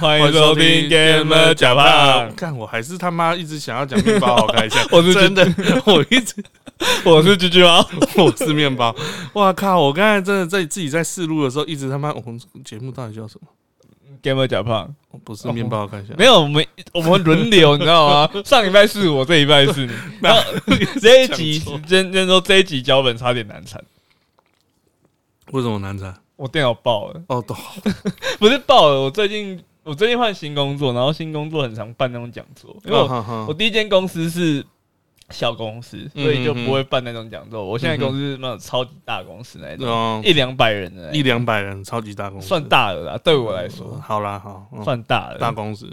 欢迎收听《Gamer 假胖》。看我还是他妈一直想要讲面包好开心，我是真的，我一直 我是居居猫，我是面包。哇靠！我刚才真的在自己在试录的时候，一直他妈我们节目到底叫什么？Gamer 假胖。不是面包好开心，没有，我们我们轮流，你知道吗？上礼拜是我，这礼拜是你。然后这一集，真真说这一集脚本差点难产，为什么难产？我电脑爆了，哦，懂。不是爆了，我最近我最近换新工作，然后新工作很常办那种讲座，因为我我第一间公司是小公司，所以就不会办那种讲座。我现在公司是那种超级大公司那种，哦，一两百人的，一两百人，超级大公司，算大的啦，对我来说好啦，好，嗯。算大的。大公司。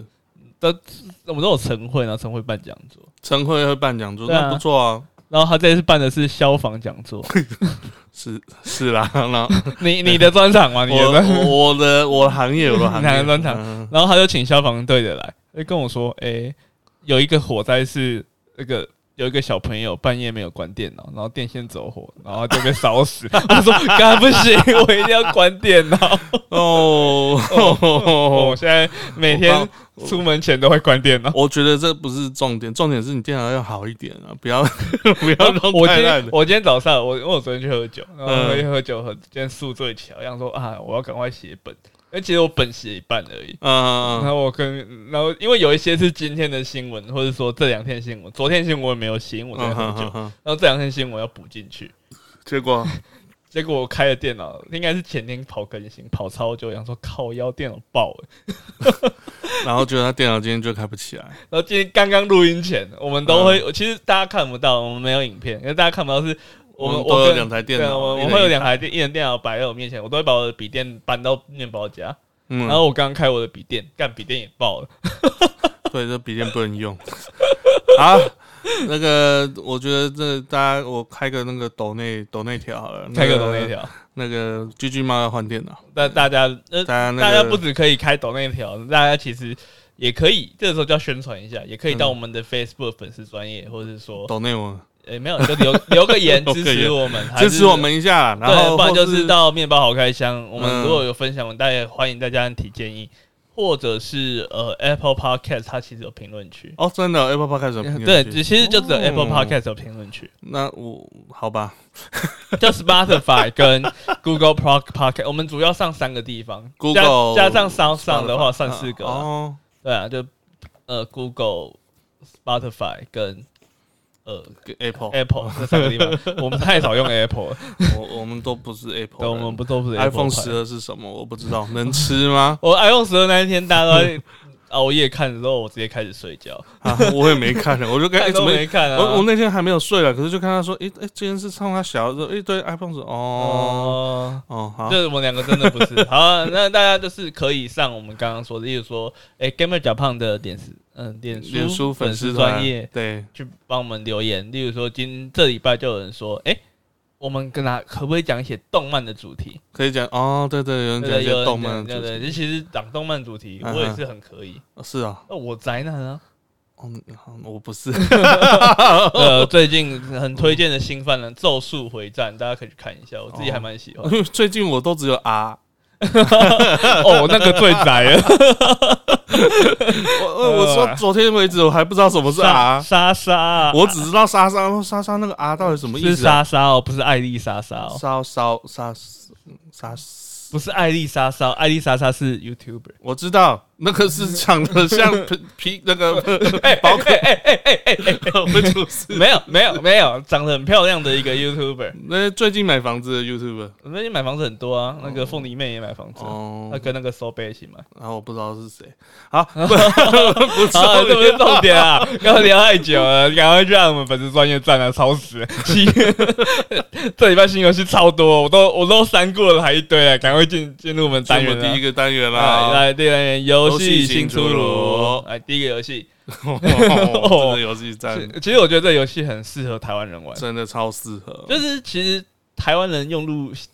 我们都有晨会，然后晨会办讲座，晨会会办讲座，啊。那不错啊。然后他这次办的是消防讲座，是是啦，那 你你的专场吗？你的我专我的我的行业，我的行业专场。嗯。然后他就请消防队的来，就跟我说，哎、有一个火灾是那个有一个小朋友半夜没有关电脑，然后电线走火，然后就被烧死。我说，刚不行，我一定要关电脑。哦，我现在每天出门前都会关电脑。我觉得这不是重点，重点是你电脑要好一点啊，不要 不要弄我今。天我今天早上我因为我昨天去喝酒，然后嗯我一喝酒喝，今天宿醉起来，我想说啊，我要赶快写本，因为其实我本写一半而已。然嗯，后我跟，然后因为有一些是今天的新闻，或者说这两天新闻，昨天新闻我也没有写，因为我在喝酒。嗯哼哼哼然后这两天新闻要补进去，结果结果我开了电脑，应该是前天跑更新，跑超久，想说靠腰电脑爆了。然后觉得他电脑今天就开不起来，然后今天刚刚录音前，我们都会，其实大家看不到，我们没有影片，因为大家看不到是我们我有跟两台电脑我我会有两台电，一人电脑摆在我面前，我都会把我的笔电搬到面包夹，嗯。然，后我刚刚开我的笔电，干笔电也爆了。对，这笔电不能用。啊，那个我觉得这大家我开个那个抖内抖内条好了，开个抖内，条，那个居居猫要换电脑，那大家呃大家那个大家不只可以开抖内条，大家其实也可以，这个时候就要宣传一下，也可以到我们的 Facebook 粉丝专业，或者是说，抖内我诶、没有就留留个言 支持我们，支持我。们一下，然对，后不然就是到面包好开箱。我们嗯如果有分享，我们大家也欢迎大家提建议，或者是呃 Apple Podcast 它其实有评论区。哦，真的 Apple Podcast 有评论对，其实就只有 Apple 哦 Podcast 有评论区，那我好吧，就 Spotify 跟 Google Pod Podcast，我们主要上三个地方 Google 加加上 Sound 上的话上四个啊。哦，对啊，就呃 Google、Spotify 跟呃 Apple，Apple 这三个地方，我们太少用 Apple，了我我们都不是 Apple，对，我们不都不是 Apple iPhone 十二是什么？我不知道，能吃吗？我 iPhone 十二那一天，大家都在 熬夜看的时候，我直接开始睡觉，啊，我也没看，我就跟 哎看都怎么没看啊。我我那天还没有睡了，可是就看他说，诶诶，今天是唱他小的时候，诶，对，iPhone 说哦哦。哦好，就是我们两个真的不是 好啊、那大家就是可以上我们刚刚说的，例如说，哎、g a m e r 假胖的点丝，嗯，脸脸书粉粉丝专业对，去帮我们留言。例如说，今这礼拜就有人说，哎、我们跟他可不可以讲一些动漫的主题？可以讲哦，对对，有人讲一些动漫的主题，其实讲动漫主题，我也是很可以。哦是啊，那我宅男啊，嗯，我不是，呃，最近很推荐的新番呢，《咒术回战》，大家可以去看一下，我自己还蛮喜欢。最近我都只有 R，哦，那个最宅了，我我我说昨天为止我还不知道什么是莎 R，莎莎，我只知道莎莎莎莎那个 R 到底什么意思啊？莎莎哦，不是艾丽莎莎哦，莎莎莎莎，不是艾丽莎莎，艾丽莎莎是 YouTuber。我知道那个是长得像 皮皮那个哎宝可梦主持没有没有没有，长得很漂亮的一个 YouTuber。那最近买房子的 YouTuber，最近买房子很多啊，那个凤梨妹也买房子啊，哦那，跟那个 So 贝一起买。然后我不知道是谁。好，不错，这不是重重点啊！刚刚聊太久了，赶快去让我们粉丝专业站啊，超死了！七这礼拜新游戏超多，我都我都删过了，还一堆啊！赶快进进入我们单元第一个个单元来啦。来第一个单元游游戏新出出炉。炉，来第一个游戏，哦这个游戏站是其实我觉得这游戏很适合台湾人玩，真的超适合，就是其实台湾人用路习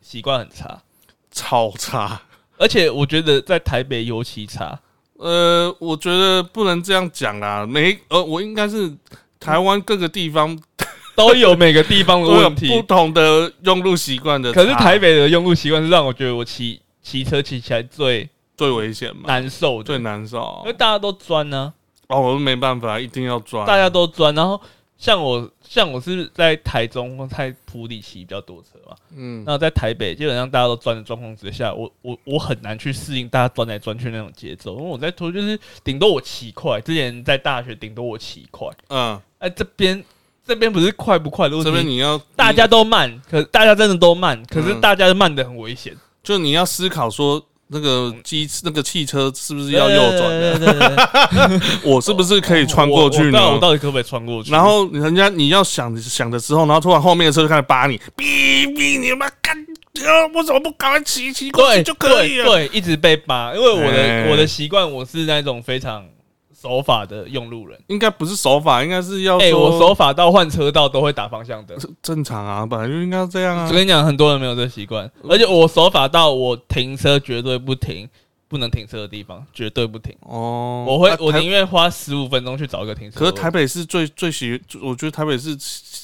习惯很差，超差。而且我觉得在台北尤其差。呃，我觉得不能这样讲啦。每呃，我应该是台湾各个地方 都有每个地方的问题。不，同的用路习惯的。可是台北的用路习惯是让我觉得我骑骑车骑起来最最危险嘛，难受最的，难受。因为。大家都钻呢、哦，我没办法，一定要钻。大家都钻，然后像我像我是在台中或在普里骑比较多车嘛，嗯，那在台北基本上大家都钻的状况之下，我我我很难去适应大家钻来钻去那种节奏，因为我在拖就是顶多我骑快，之前在大学顶多我骑快，嗯，哎、这边这边不是快不快的问题，这边你要大家都慢，可大家真的都慢，可是嗯。大家慢的很危险，就你要思考说。那个机那个汽车是不是要右转的？对对对对对 我是不是可以穿过去呢我？到底可不可以穿过去？然后人家你要想想的时候，然后突然后面的车就开始扒你，哔哔，你他妈干！呃我怎么不赶快骑骑过去就可以了？对，对一直被扒，因为我的、哎我的习惯，我是那种非常守法的用路人。应该不是手法，应该是要哎、说我守法到换车道都会打方向灯。正常啊，本来就应该要这样啊我。跟你讲，很多人没有这个习惯，而且我守法到我停车绝对不停，不能停车的地方绝对不停。哦，我会，我宁愿花十五分钟去找一个停车位。可是台北市最最喜，我觉得台北市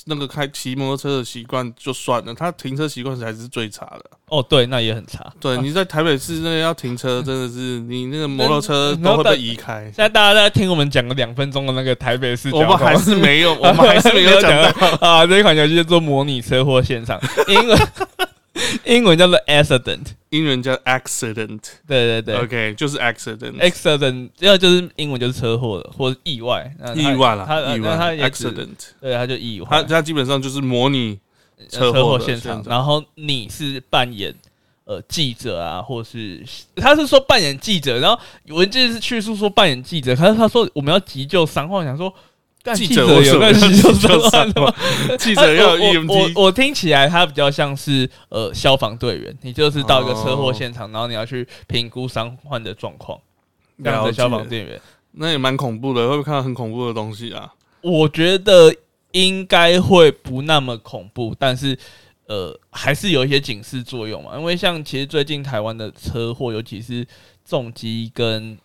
那个开骑摩托车的习惯就算了，他停车习惯才是最差的。哦，对，那也很差。对，你在台北市那个要停车，真的是你那个摩托车都会被移开现。在大家在听我们讲了两分钟的那个台北市 我们还是没有，我们还是没有 讲到。到啊，这一款游戏叫做模拟车祸现场，英文 英文叫做 accident，英文叫 accident，OK，、对对对。OK，就是 accident，accident，要就是英文就是车祸了或者意外，那意外啦他，意那它外也，accident，对，他就意外，他他基本上就是模拟车祸的现场，现场。然后你是扮演。呃，记者啊，或是他是说扮演记者，然后文件是叙述说扮演记者，可是他说我们要急救伤患，想说干记记者有者为什么要那急救急救伤吗？记者要有我我 EMT，我我听起来他比较像是呃消防队员，你就是到一个车祸哦现场，然后你要去评估伤患的状况，这样消防队员，那也蛮恐怖的，会不会看到很恐怖的东西啊？我觉得应该会不那么恐怖，但是。呃，还是有一些警示作用嘛，因为像其实最近台湾的车祸，尤其是重机跟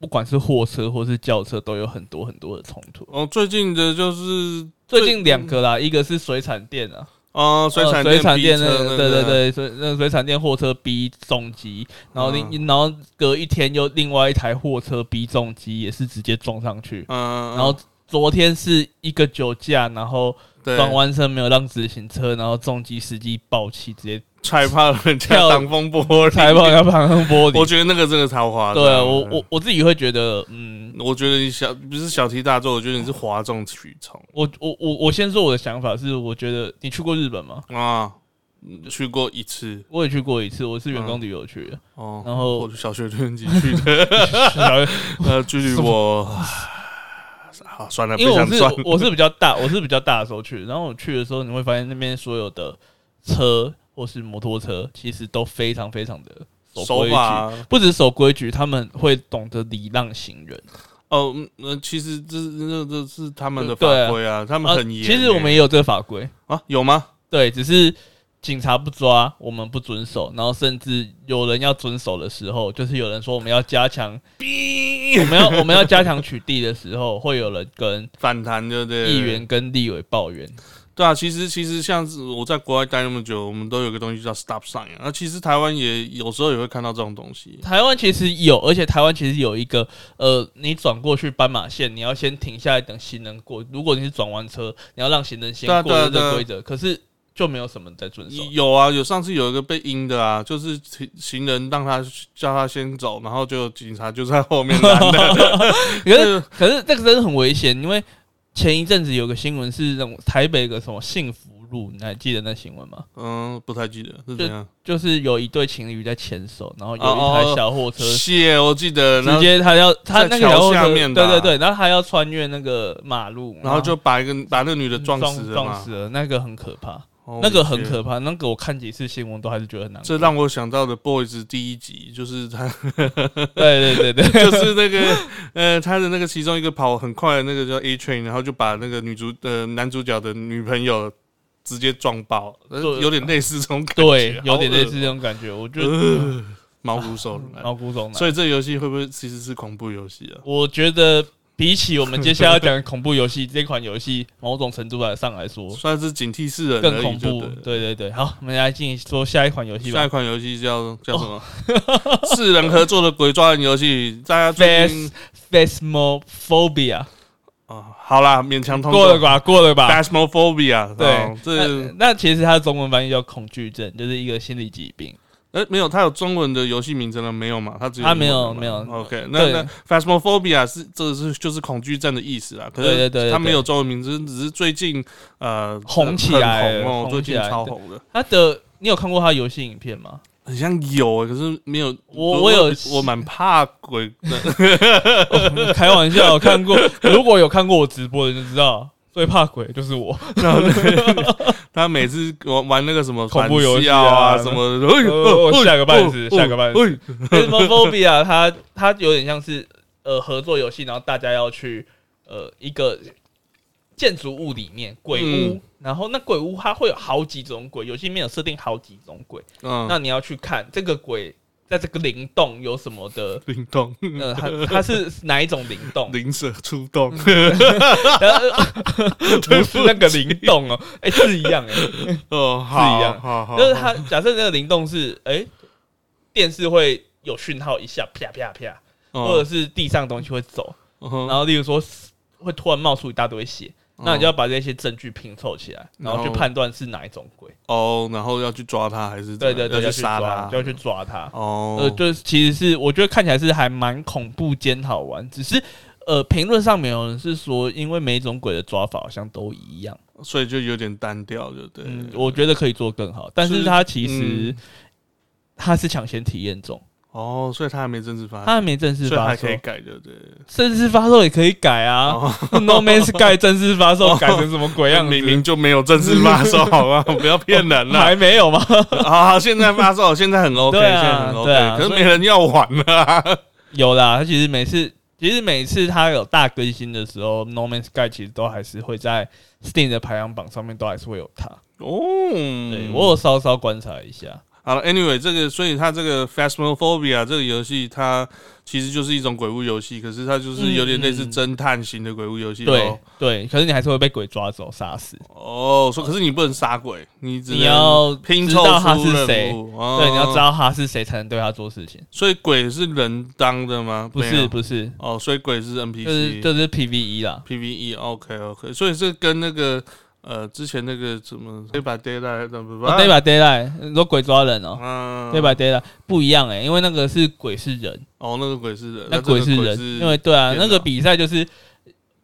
不管是货车或是轿车，都有很多很多的冲突。哦，最近的就是最近两个啦，一个是水产店啊，哦，水产呃水产店那个，对对，对，水那个水产店货车逼重机，然后另、然后隔一天又另外一台货车逼重机，也是直接撞上去。嗯，然后昨天是一个酒驾，然后对转弯车没有让直行车，然后重机司机爆气，直接踹爆人挡风玻璃，踩爆人家挡风玻璃。我觉得那个真的超夸张。对啊，我我我自己会觉得，嗯，我觉得你小不是小题大做，我觉得你是哗众取宠我我我我先说我的想法是，我觉得你去过日本吗？啊。嗯去过一次我也去过一次，我是员工旅游去的。哦，然后我小学六年级 去的，呃，距离我 好算了，不因为我是。我是比较大，我是比较大的时候去，然后我去的时候，你会发现那边所有的车或是摩托车，其实都非常非常的守手规矩，不止守规矩，他们会懂得礼让行人。哦，嗯呃，其实这这这是他们的法规啊，他们啊很严欸。其实我们也有这个法规，啊，有吗？对，只是警察不抓，我们不遵守，然后甚至有人要遵守的时候，就是有人说我们要加强，我们要我们要加强取缔的时候，会有人跟反弹对不对？议员跟立委抱怨。对啊，其实其实像是我在国外待那么久，我们都有个东西叫 stop sign 啊。那其实台湾也有时候也会看到这种东西。台湾其实有，而且台湾其实有一个呃，你转过去斑马线，你要先停下来等行人过。如果你是转弯车，你要让行人先过，这个规则。可是就没有什么人在遵守。有啊，有上次有一个被阴的啊，就是行行人让他叫他先走，然后就警察就在后面拦的。可是 可是这个真的很危险，因为前一阵子有个新闻是那种台北有个什么幸福路，你还记得那新闻吗？嗯，不太记得是怎样。就是有一对情侣在牵手，然后有哦一台小货车。谢，我记得，直接他要他那个小货在桥下车，面对对对，然后他要穿越那个马路，然后就把一个把那个女的撞死了撞死。了，那个很可怕。哦那个很可怕，那个我看几次新闻都还是觉得很难过。这让我想到的《Boys》第一集，就是他，对对对对，就是那个呃，他的那个其中一个跑很快的那个叫 A Train，然后就把那个女主呃男主角的女朋友直接撞爆，有点类似这种感觉，对，有点类似这种感觉，我觉得呃毛骨悚然。毛骨悚然。所以这个游戏会不会其实是恐怖游戏啊？我觉得比起我们接下来要讲的恐怖游戏，这款游戏某种程度来上来说算是警惕世人而已更恐怖就对了。对对对，好，我们来进行说下一款游戏吧下一。款游戏叫叫什么？四人合作的鬼抓人游戏，大家最近 Phasmophobia 哦，好啦，勉强通过了吧？过了吧？Phasmophobia，对哦，这那那其实它的中文翻译叫恐惧症，就是一个心理疾病。呃没有，它有中文的游戏名称了没有嘛？它只有它没有没有 OK，那那 Phasmophobia 是这个是就是恐惧症的意思啊。可对对对对是它没有中文名字，只是最近呃红起来很红哦，最近超红的。它的你有看过它游戏影片吗？很像有欸，可是没有。我我有我蛮 怕鬼的。哦开玩笑，有看过。如果有看过我直播的，就知道最怕鬼就是我。然后那他每次玩玩那个什么恐怖游戏啊啊什么我吓个半死哦吓个半死什么 Phobia 它它有点像是呃合作游戏，然后大家要去呃一个建筑物里面鬼屋，嗯。然后那鬼屋它会有好几种鬼，游戏里面有设定好几种鬼，嗯，那你要去看这个鬼在这个灵动有什么的。灵动，呃，它它是哪一种灵动？灵蛇出动，不是那个灵动哦，哎、是一样哎、哦，是一样。好好，就是它假设那个灵动是哎、电视会有讯号一下啪啪啪，哦，或者是地上东西会走，然然后例如说会突然冒出一大堆血，那你就要把这些证据拼凑起来，然后去判断是哪一种鬼。哦，然后要去抓他还是对对对，要去杀抓，他，就要去抓他。哦，呃，就是其实是我觉得看起来是还蛮恐怖兼好玩，只是呃评论上面有人是说，因为每一种鬼的抓法好像都一样，所以就有点单调，就对。嗯，我觉得可以做更好，但是是它其实嗯它是抢先体验中，哦，所以他还没正式发，他还没正式发售所以还可，以改的，对。正式发售也可以改啊。哦 No Man's Sky 正式发售改成什么鬼样子？明明就没有正式发售，好吧，不要骗人了。还没有吗？啊，现在发售，现在很 OK，对啊现在很 OK，对啊可是没人要玩了啊。有啦，他其实每次，其实每次他有大更新的时候，No Man's Sky 其实都还是会在 Steam 的排行榜上面都还是会有它。哦，对我有稍稍观察一下，好了，Anyway，这个所以它这个 Phasmophobia 这个游戏，它其实就是一种鬼屋游戏，可是它就是有点类似侦探型的鬼屋游戏对咯。对，可是你还是会被鬼抓走杀死，哦，说可是你不能杀鬼，你只你要拼凑他是谁，对，你要知。道他是谁才能对他做事情，所以鬼是人当的吗？不是不是，哦，所以鬼是就是 NPC，就是 PVE 啦，PVE OK OK，所以是跟那个呃之前那个什么 Day by Daylight 的不哦 Day by Daylight，你说鬼抓人哦？嗯，Day by Daylight 不一样哎，因为那个是鬼是人，哦那个鬼是人，那这个鬼是人，因为对啊，那个比赛就是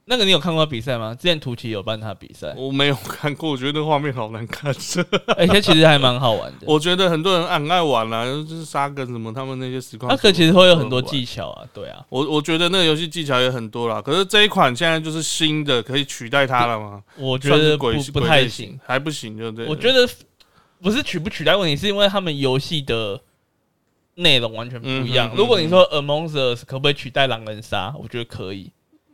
那个你有看过比赛吗？之前图奇有办他比赛，我没有看过，我觉得那个画面好难看。而且其实还蛮好玩的。我觉得很多人很爱玩啦、就是杀跟什么他们那些实况主，那可其实会有很多技巧啊，对啊，我我觉得那个游戏技巧也很多啦，可是这一款现在就是新的，可以取代它了吗？我觉得不鬼不太行。，还不行，就对了。我觉得不是取不取代问题，是因为他们游戏的内容完全不一样嗯。哼如果你说 Among Us 可不可以取代狼人杀，我觉得可以，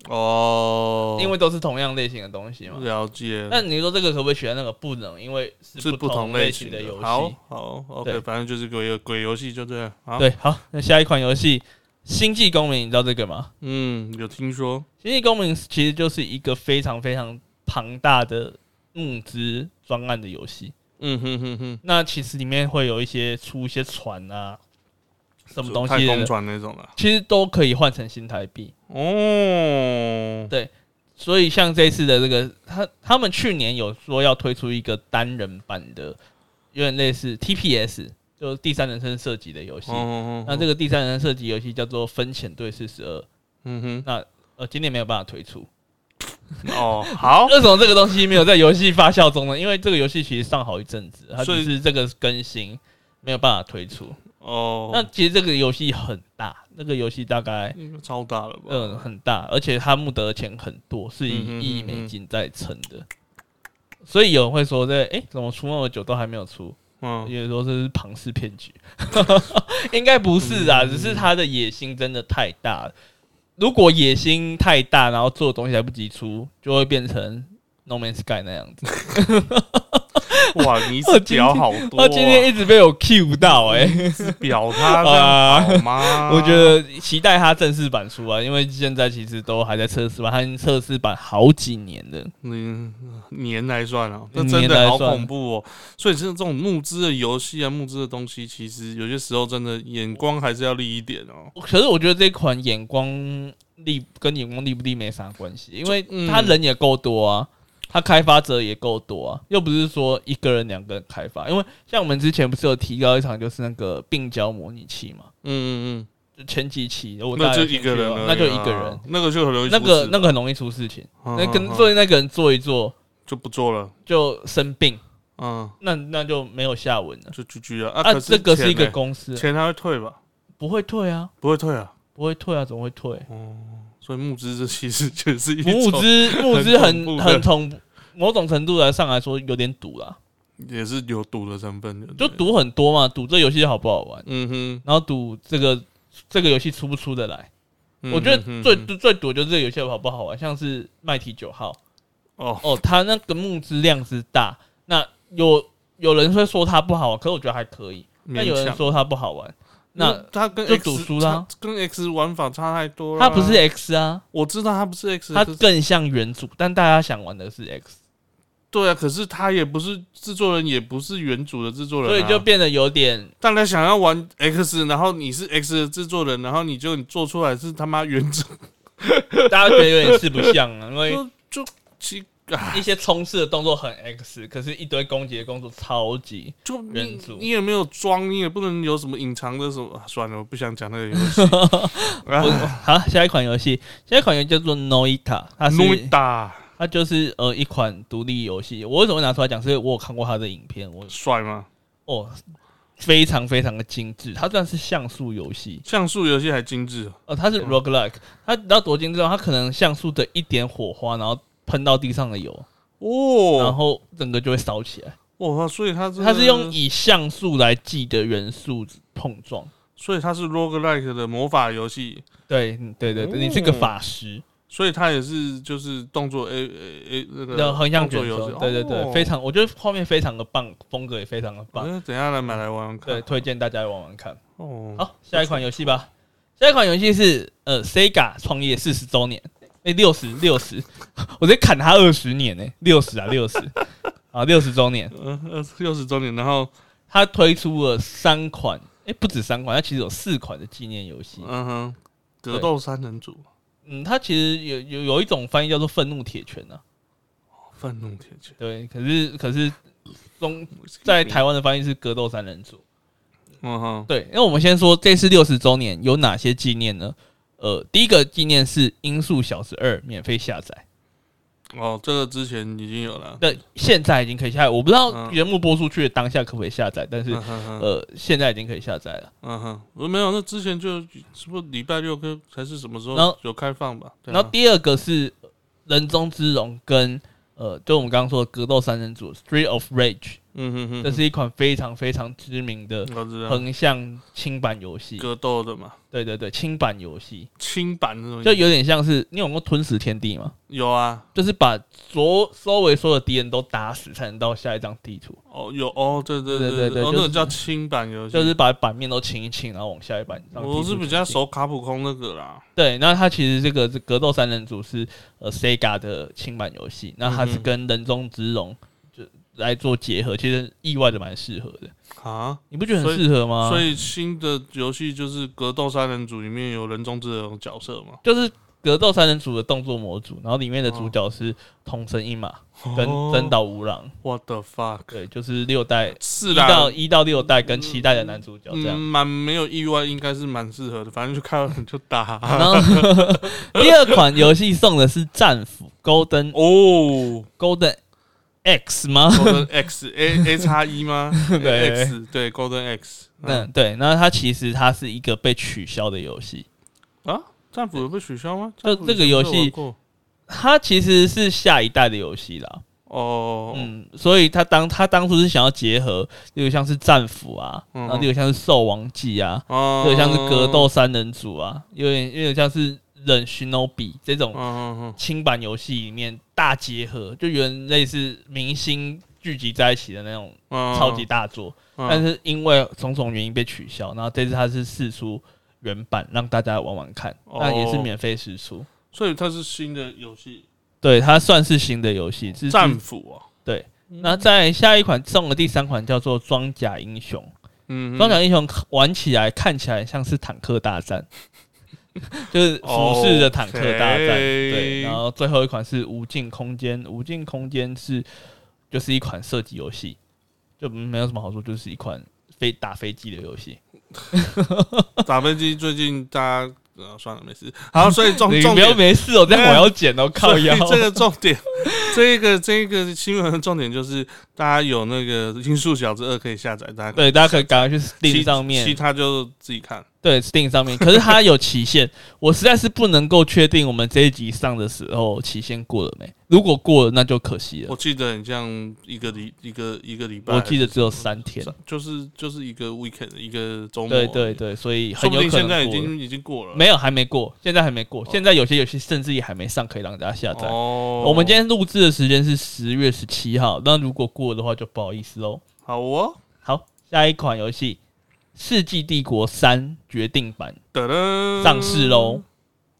哦，因为都是同样类型的东西嘛。了解，那你说这个可不可以取代那个？不能，因为是不同类型的游好戏。好，OK，反正就是鬼鬼游戏就这样。好，对，好，那下一款游戏《星际公民》，你知道这个吗？嗯，有听说，《星际公民》其实就是一个非常非常庞大的募资专案的游戏。嗯哼哼哼，那其实里面会有一些出一些船啊，什么东太空船那种的。其实都可以换成新台币。哦，所以像这次的这个，他他们去年有说要推出一个单人版的，有点类似 TPS，就是第三人称射击的游戏。哦，那这个第三人称射击游戏叫做《分遣队四十二》，嗯哼，那呃今年没有办法推出。哦，好，为什么这个东西没有在游戏发酵中呢？因为这个游戏其实上好一阵子，它所以只是这个更新没有办法推出。哦，那其实这个游戏很大，那个游戏大概超大了吧？嗯很大，而且他募得的钱很多，是以一亿美金在撑的。所以有人会说这，诶怎么出那么久都还没有出？嗯，有人说这是庞氏骗局，应该不是嗯啊，只是他的野心真的太大了。如果野心太大，然后做的东西来不及出，就会变成 No Man's Sky 那样子。哇，你表好多、他今天一直被我 cue 到 哎、表他这样啊好吗？我觉得期待他正式版出啊，因为现在其实都还在测试版，他已经测试版好几年了。嗯年来算啊，那年真的好恐怖哦。所以是这种募资的游戏啊，募资的东西，其实有些时候真的眼光还是要利一点哦。可是我觉得这款眼光利跟眼光利不利没啥关系，因为嗯他人也够多啊，他开发者也够多啊，又不是说一个人两个人开发。因为像我们之前不是有提到一场就是那个病娇模拟器嘛，嗯嗯嗯前几期我嗯，那就一个人那就一个人，那个就很容易那个那个很容易出事情，嗯那跟嗯嗯所以那个人做一做就不做了，就生病，嗯，那那就没有下文了。就 GG 啊。啊，啊，可这个是一个公司，钱他会退吧？不会退啊，不会退啊。不会退啊，怎么会退？所以募资这其实就是一种募资募资很很很从某种程度来上来说有点赌啦，也是有赌的成分的，就。赌很多嘛，赌这游戏好不好玩，嗯哼，然后赌这个这个游戏出不出得来。嗯我觉得哼最哼最赌就是这个游戏好不好玩，像是麦提九号哦，哦，它那个募资量之大，那有有人会说它不好玩，可是我觉得还可以。但有人说它不好玩，那他跟就 X 赌输啦。差跟 X 玩法差太多了。它不是 X 啊，我知道他不是 X，可是更像原主，但大家想玩的是 X，对啊，可是他也不是制作人，也不是原主的制作人、啊，所以就变得有点大家想要玩 X，然后你是 X 的制作人，然后你就你做出来是他妈原主，大家觉得有点四不像啊，因为就就奇啊，一些冲刺的动作很 X，可是一堆攻击的动作超级。就你原主你也没有装，你也不能有什么隐藏的什么，啊算了，我不想讲那个游戏。好，下一款游戏，下一款游戏叫做 Noita，它是 Noita，它就是呃一款独立游戏。我为什么会拿出来讲？是因为我有看过它的影片，我帅吗？哦非常非常的精致。它算是像素游戏，像素游戏还精致，呃，它是 roguelike，它你知道多精致吗？它可能像素的一点火花，然后喷到地上的油，哦然哦，后整个就会烧起来。哇，所以它这个它是用，以像素来记的元素碰撞。所以它是 roguelike 的魔法游戏，对，嗯对对对，你是个法师，所以它也是就是动作 A A A 那个的横向卷动作游戏轴，，对对对，哦非常，我觉得画面非常的棒，风格也非常的棒，哎等一下来买来玩玩看。对，推荐大家玩玩看。哦，好，下一款游戏吧。下一款游戏是呃，Sega 创业四十周年，哎，六十六十，我直接砍他二十年呢，六十啊六十，啊六十周年，嗯，呃，六十周年，然后他推出了三款，哎，不止三款，他其实有四款的纪念游戏。嗯哼，格斗三人组，嗯，他其实有有有一种翻译叫做愤怒铁拳啊，愤怒铁拳，对，可是可是中在台湾的翻译是格斗三人组。嗯哼，对，那我们先说这次六十周年有哪些纪念呢？呃，第一个纪念是《音速小子二》免费下载，哦，这个之前已经有了，对，现在已经可以下载。我不知道嗯节目播出去的当下可不可以下载，但是呃，现在已经可以下载了。嗯哼，我没有，那之前就是不是礼拜六跟还是什么时候有开放吧？然后第二个是人中之龙跟呃，就我们刚刚说的格斗三人组《Street of Rage》，嗯哼哼，这是一款非常非常知名的横向轻版游戏。格斗的嘛，对对对，轻版游戏轻版那种，就有点像是你有过吞食天地吗？有啊，就是把所周围所有敌人都打死，才能到下一张地图。哦有哦，对对对对对哦，那个叫轻版游戏，就是把版面都清一清，然后往下一版。我是比较。熟卡普空那个啦，对，那它其实这个是格斗三人组是呃 Sega 的轻版游戏，那它是跟人中之龙就来做结合，其实意外的蛮适合的。啊，你不觉得很适合吗？所以新的游戏就是格斗三人组里面有人中之龙角色嘛，就是格斗三人组的动作模组，然后里面的主角是桐生一马跟真岛无郎，What the fuck？对，就是六代一是啦，到一到六代跟七代的男主角这嗯，样。蛮没有意外，应该是蛮适合的，反正就看到就打。然后 第二款游戏送的是战斧 Golden 哦 Golden X 吗？，Golden X A A 叉一吗？对 X 对 Golden X。嗯，对，那它其实它是一个被取消的游戏，啊，战斧有被取消吗？就这个游戏它其实是下一代的游戏啦。哦，嗯，所以他当他当初是想要结合，例如像是战斧啊，嗯然后例如像是兽王记啊，哦有点像是格斗，三人组啊，有点有点像是忍 Shinobi 这种嗯嗯轻版游戏里面大结合，就有点类似明星聚集在一起的那种嗯。超级，大作，嗯。但是因为种种原因被取消，然后这次它是试出原版让大家玩玩看，哦。那也是免费试出。所以它是新的游戏？对，它算是新的游戏，是战斧啊，对。那在下一款送的第三款叫做装甲英雄，嗯，装甲英雄玩起来看起来像是坦克大战，就是俯视的坦克大战。对，然后最后一款是无尽空间，无尽空间是就是一款射击游戏，就没有什么好说，就是一款飞打飞机的游戏。打飞机最近大家呃算了没事，好，所以重 点不要重点没事哦，这样我要剪哦，靠腰。这个重点，这个这个新闻的重点就是大家有那个《音速小子二》可以下载，大家对，大家可以赶快去其 Steam 上其，他就自己看。对 Steam 上面，可是它有期限，我实在是不能够确定我们这一集上的时候期限过了没。如果过了，那就可惜了我。记得很像一个礼一个一个礼拜，我记得只有三天。就是就是一个 weekend 一个周末，对对，对，所以说很有可不定现在。已经已经过了，没有，还没过，现在还没过。现在有些游戏甚至也还没上，可以让大家下载。哦。我们今天录制的时间是十月十七号，那如果过了的话，就不好意思喽。好哦，好，下一款游戏《世纪帝国三决定版上市喽，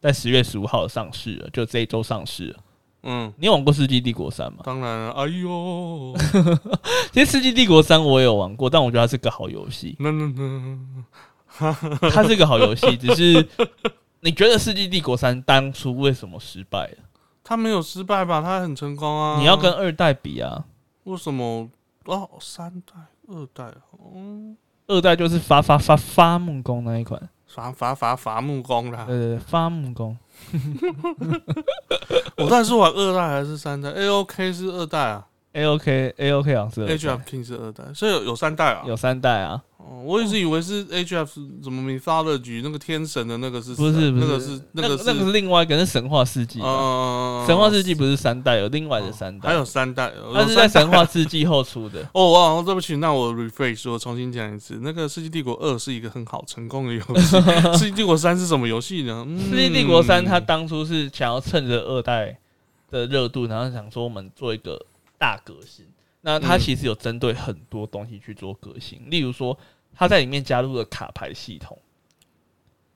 在十月十五号上市了，就这一周上市了。嗯，你有玩过《世纪帝国三》吗？当然了，哎呦，其实《世纪帝国三》我也有玩过，但我觉得它是个好游戏，它是个好游戏，只是你觉得《世纪帝国三》当初为什么失败了？他没有失败吧？他很成功啊。你要跟二代比啊，为什么？哦，三代、二代，哦，二代就是伐伐伐伐木工那一款，伐伐伐伐木工啦。对对对，伐木工。我到底是玩二代还是三代？A O K 是二代啊 A O K A O K 好像是，H F King 是二代，所以有有三代啊。有三代啊，哦，我一直以为是 H F 怎么 Mythology 那个天神的那个是不是不是。那个是那个是那个是另外一个，是神话世纪神话世纪不是三代，有另外的三代，还有三代，它是在神话世纪后出的。哦，哇，对不起，那我 rephrase 我重新讲一次，那个《世纪帝国二》是一个很好成功的游戏，《世纪帝国三》是什么游戏呢？嗯世纪帝国三，它当初是想要趁着二代的热度，然后想说我们做一个大革新。那它嗯其实有针对很多东西去做革新，例如说，它在里面加入了卡牌系统。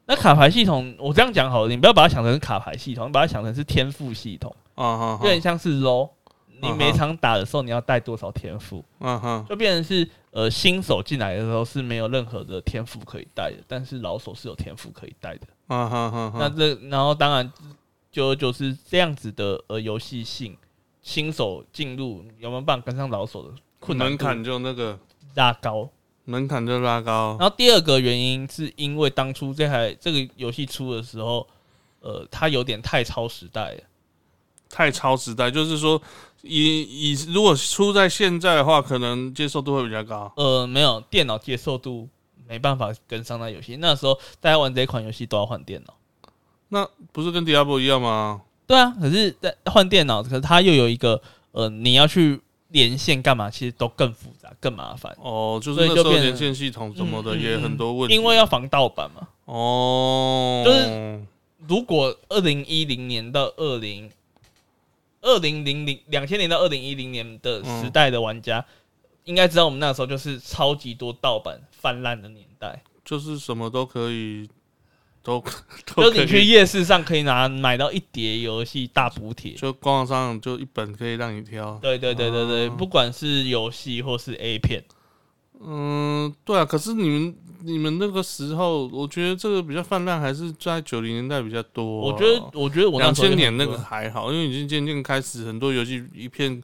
那卡牌系统，我这样讲好了，你不要把它想成是卡牌系统，你把它想成是天赋系统，啊哈，有点像是 LO。你嗯每场打的时候，你要带多少天赋？嗯哼，就变成是呃新手进来的时候是没有任何的天赋可以带的，但是老手是有天赋可以带的。嗯哼哼那，这然后当然就就是这样子的呃游戏性，新手进入有没有办法跟上老手的困难度门槛就那个拉高。门槛就拉高，然后第二个原因是因为当初这台这个游戏出的时候，呃，它有点太超时代了。太超时代，就是说以以如果出在现在的话，可能接受度会比较高。呃，没有电脑接受度没办法跟上那游戏。那时候大家玩这一款游戏都要换电脑。那不是跟 Diablo 一样吗？对啊，可是在换电脑，可是它又有一个呃，你要去连线干嘛，其实都更复杂、更麻烦，哦，就是那时候连线系统什么的也很多问题，因为要防盗版嘛。哦，就是如果二零一零年到二零二零零零两千年到二零一零年的时代的玩家，应该知道我们那时候就是超级多盗版泛滥的年代，就是什么都可以，都 就你去夜市上可以拿买到一叠游戏大补贴。就官网上就一本可以让你挑。对对对对对，哦不管是游戏或是 A 片，嗯，对啊，可是你们你们那个时候，我觉得这个比较泛滥，还是在九零年代比较多啊、我觉得我觉得我那两千年那个还好，因为已经渐渐开始很多游戏一片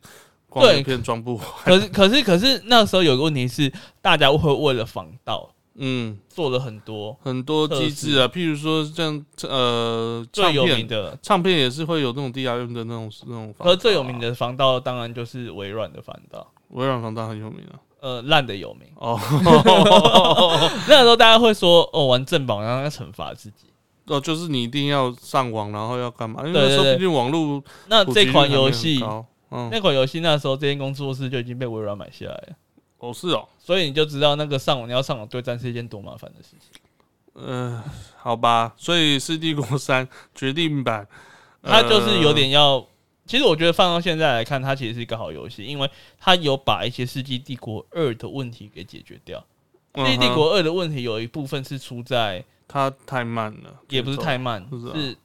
光对一片装不完。可是可是可是那时候有个问题是，大家会为了防盗嗯，做了很多很多机制啊，譬如说像呃唱最有名片，的，唱片也是会有那种 DRM 的那种那种防盗啊。和最有名的防盗当然就是微软的防盗，微软防盗很有名啊。呃，烂的有名。哦 那时候大家会说，哦，玩正版然后要惩罚自己。哦，就是你一定要上网，然后要干嘛？因为那时候毕竟网络那这款游戏，高嗯，那款游戏那时候这间工作室就已经被微软买下来了，哦是哦，所以你就知道那个上网你要上网对战是一件多麻烦的事情。呃，好吧，所以是帝国三 决定版，它就是有呃点要其实我觉得放到现在来看，它其实是一个好游戏，因为它有把一些《世纪帝国二》的问题给解决掉。《世纪帝国二》的问题有一部分是出在，它太慢了，也不是太慢，是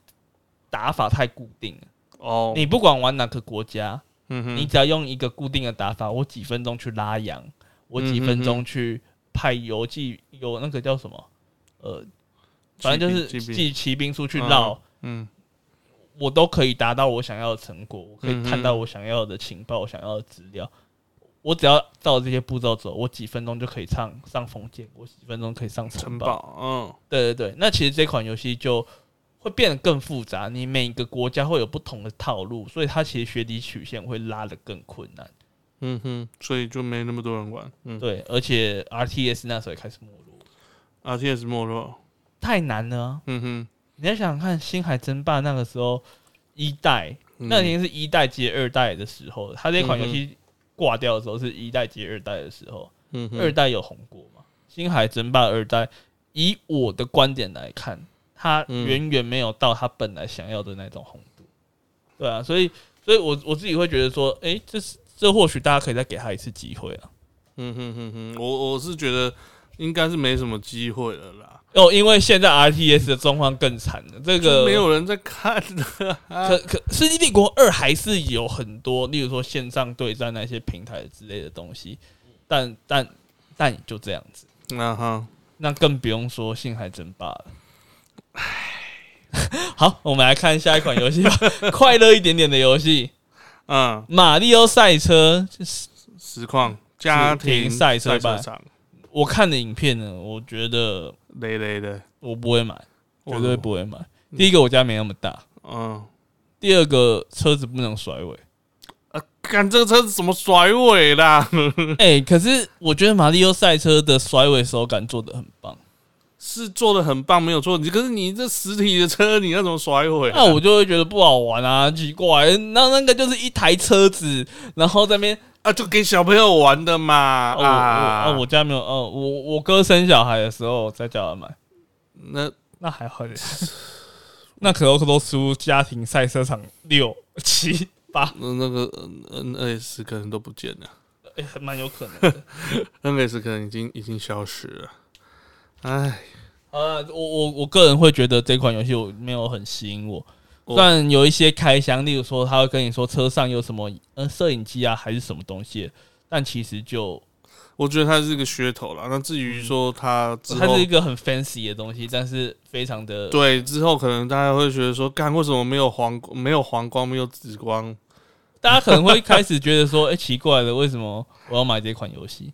打法太固定了。哦，你不管玩哪个国家，嗯哼，你只要用一个固定的打法，我几分钟去拉羊，我几分钟去派游击，有那个叫什么？呃，反正就是寄骑兵出去绕，嗯我都可以达到我想要的成果，我可以看到我想要的情报、我想要的资料。我只要照这些步骤走，我几分钟就可以上上封建，我几分钟可以上城堡。城堡，嗯对对对，那其实这款游戏就会变得更复杂，你每个国家会有不同的套路，所以它其实学习曲线会拉得更困难。嗯哼，所以就没那么多人玩，嗯。对，而且 RTS 那时候也开始没落，，RTS 没落，太难了。啊、嗯哼，你要想想看，星海争霸那个时候一代，嗯。那已经是一代接二代的时候，它这款游戏挂掉的时候是一代接二代的时候，嗯二代有红过吗？星海争霸二代，以我的观点来看，它嗯。远远没有到它本来想要的那种红度。对啊，所以，所以我我自己会觉得说，诶，这是这或许大家可以再给他一次机会啊。嗯哼哼哼，我我是觉得应该是没什么机会了啦，哦，因为现在 RTS 的状况更惨了，这就个没有人在看的啊，可可《世纪帝国二》还是有很多，例如说线上对战那些平台之类的东西，但但但也就这样子，那哈，那更不用说《星海争霸》了。唉 好，我们来看下一款游戏吧，快乐一点点的游戏嗯，《马里奥赛车》。实况家庭庭赛车吧场，我看的影片呢，我觉得累累的，我不会买，绝对不会买。嗯第一个，我家没那么大；嗯。第二个，车子不能甩尾。啊，看这个车子怎么甩尾啦？哎、可是我觉得马里奥赛车的甩尾手感做的很棒。是做的很棒，没有错。你可是你这实体的车，你要怎么甩尾、那我就会觉得不好玩啊，奇怪。那那个就是一台车子，然后在那边啊，就给小朋友玩的嘛。哦我家没有哦，我我哥生小孩的时候在叫他买，那那还好点。那可口可乐输家庭赛车场六七八，那那个 N N S 可能都不见了哎、还蛮有可能的。N S 可能已经已经消失了。哎，呃，我我我个人会觉得这款游戏我没有很吸引我，我虽然有一些开箱，例如说他会跟你说车上有什么呃摄影机啊还是什么东西，但其实就我觉得它是一个噱头啦。那至于说它之后它是一个很 fancy 的东西，但是非常的对之后可能大家会觉得说，干为什么没有黄没有黄光没有紫光？大家可能会开始 觉得说，哎、奇怪了，为什么我要买这款游戏？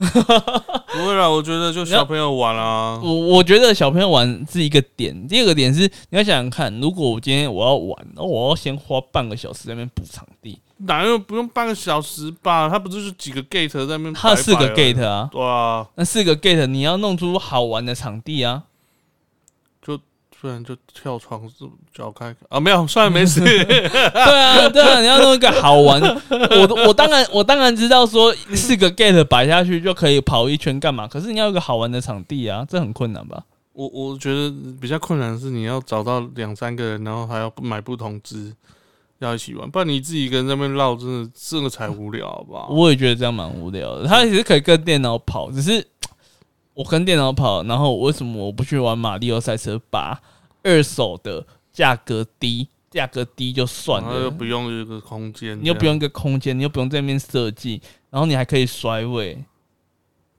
不会啦，我觉得就小朋友玩啊。我我觉得小朋友玩是一个点，第二个点是你要想想看，如果我今天我要玩，然后我要先花半个小时在那边补场地，哪有不用半个小时吧？它不就是几个 gate 在那边摆摆而已？它有四个 gate 啊，对啊，那四个 gate 你要弄出好玩的场地啊。不然就跳窗脚开啊，没有，算了，没事。对啊，对啊，你要弄一个好玩。我我当然我当然知道说四个 gate 摆下去就可以跑一圈干嘛，可是你要有一个好玩的场地啊，这很困难吧？我我觉得比较困难的是你要找到两三个人，然后还要买不同支，要一起玩，不然你自己一个人在那边绕，真的这个才无聊，好不好？我也觉得这样蛮无聊的。它其实可以跟电脑跑，只是我跟电脑跑，然后为什么我不去玩马里奥赛车八？二手的价格低，价格低就算然后又，不用一个空间，你又不用一个空间，你又不用在那边设计，然后你还可以甩尾，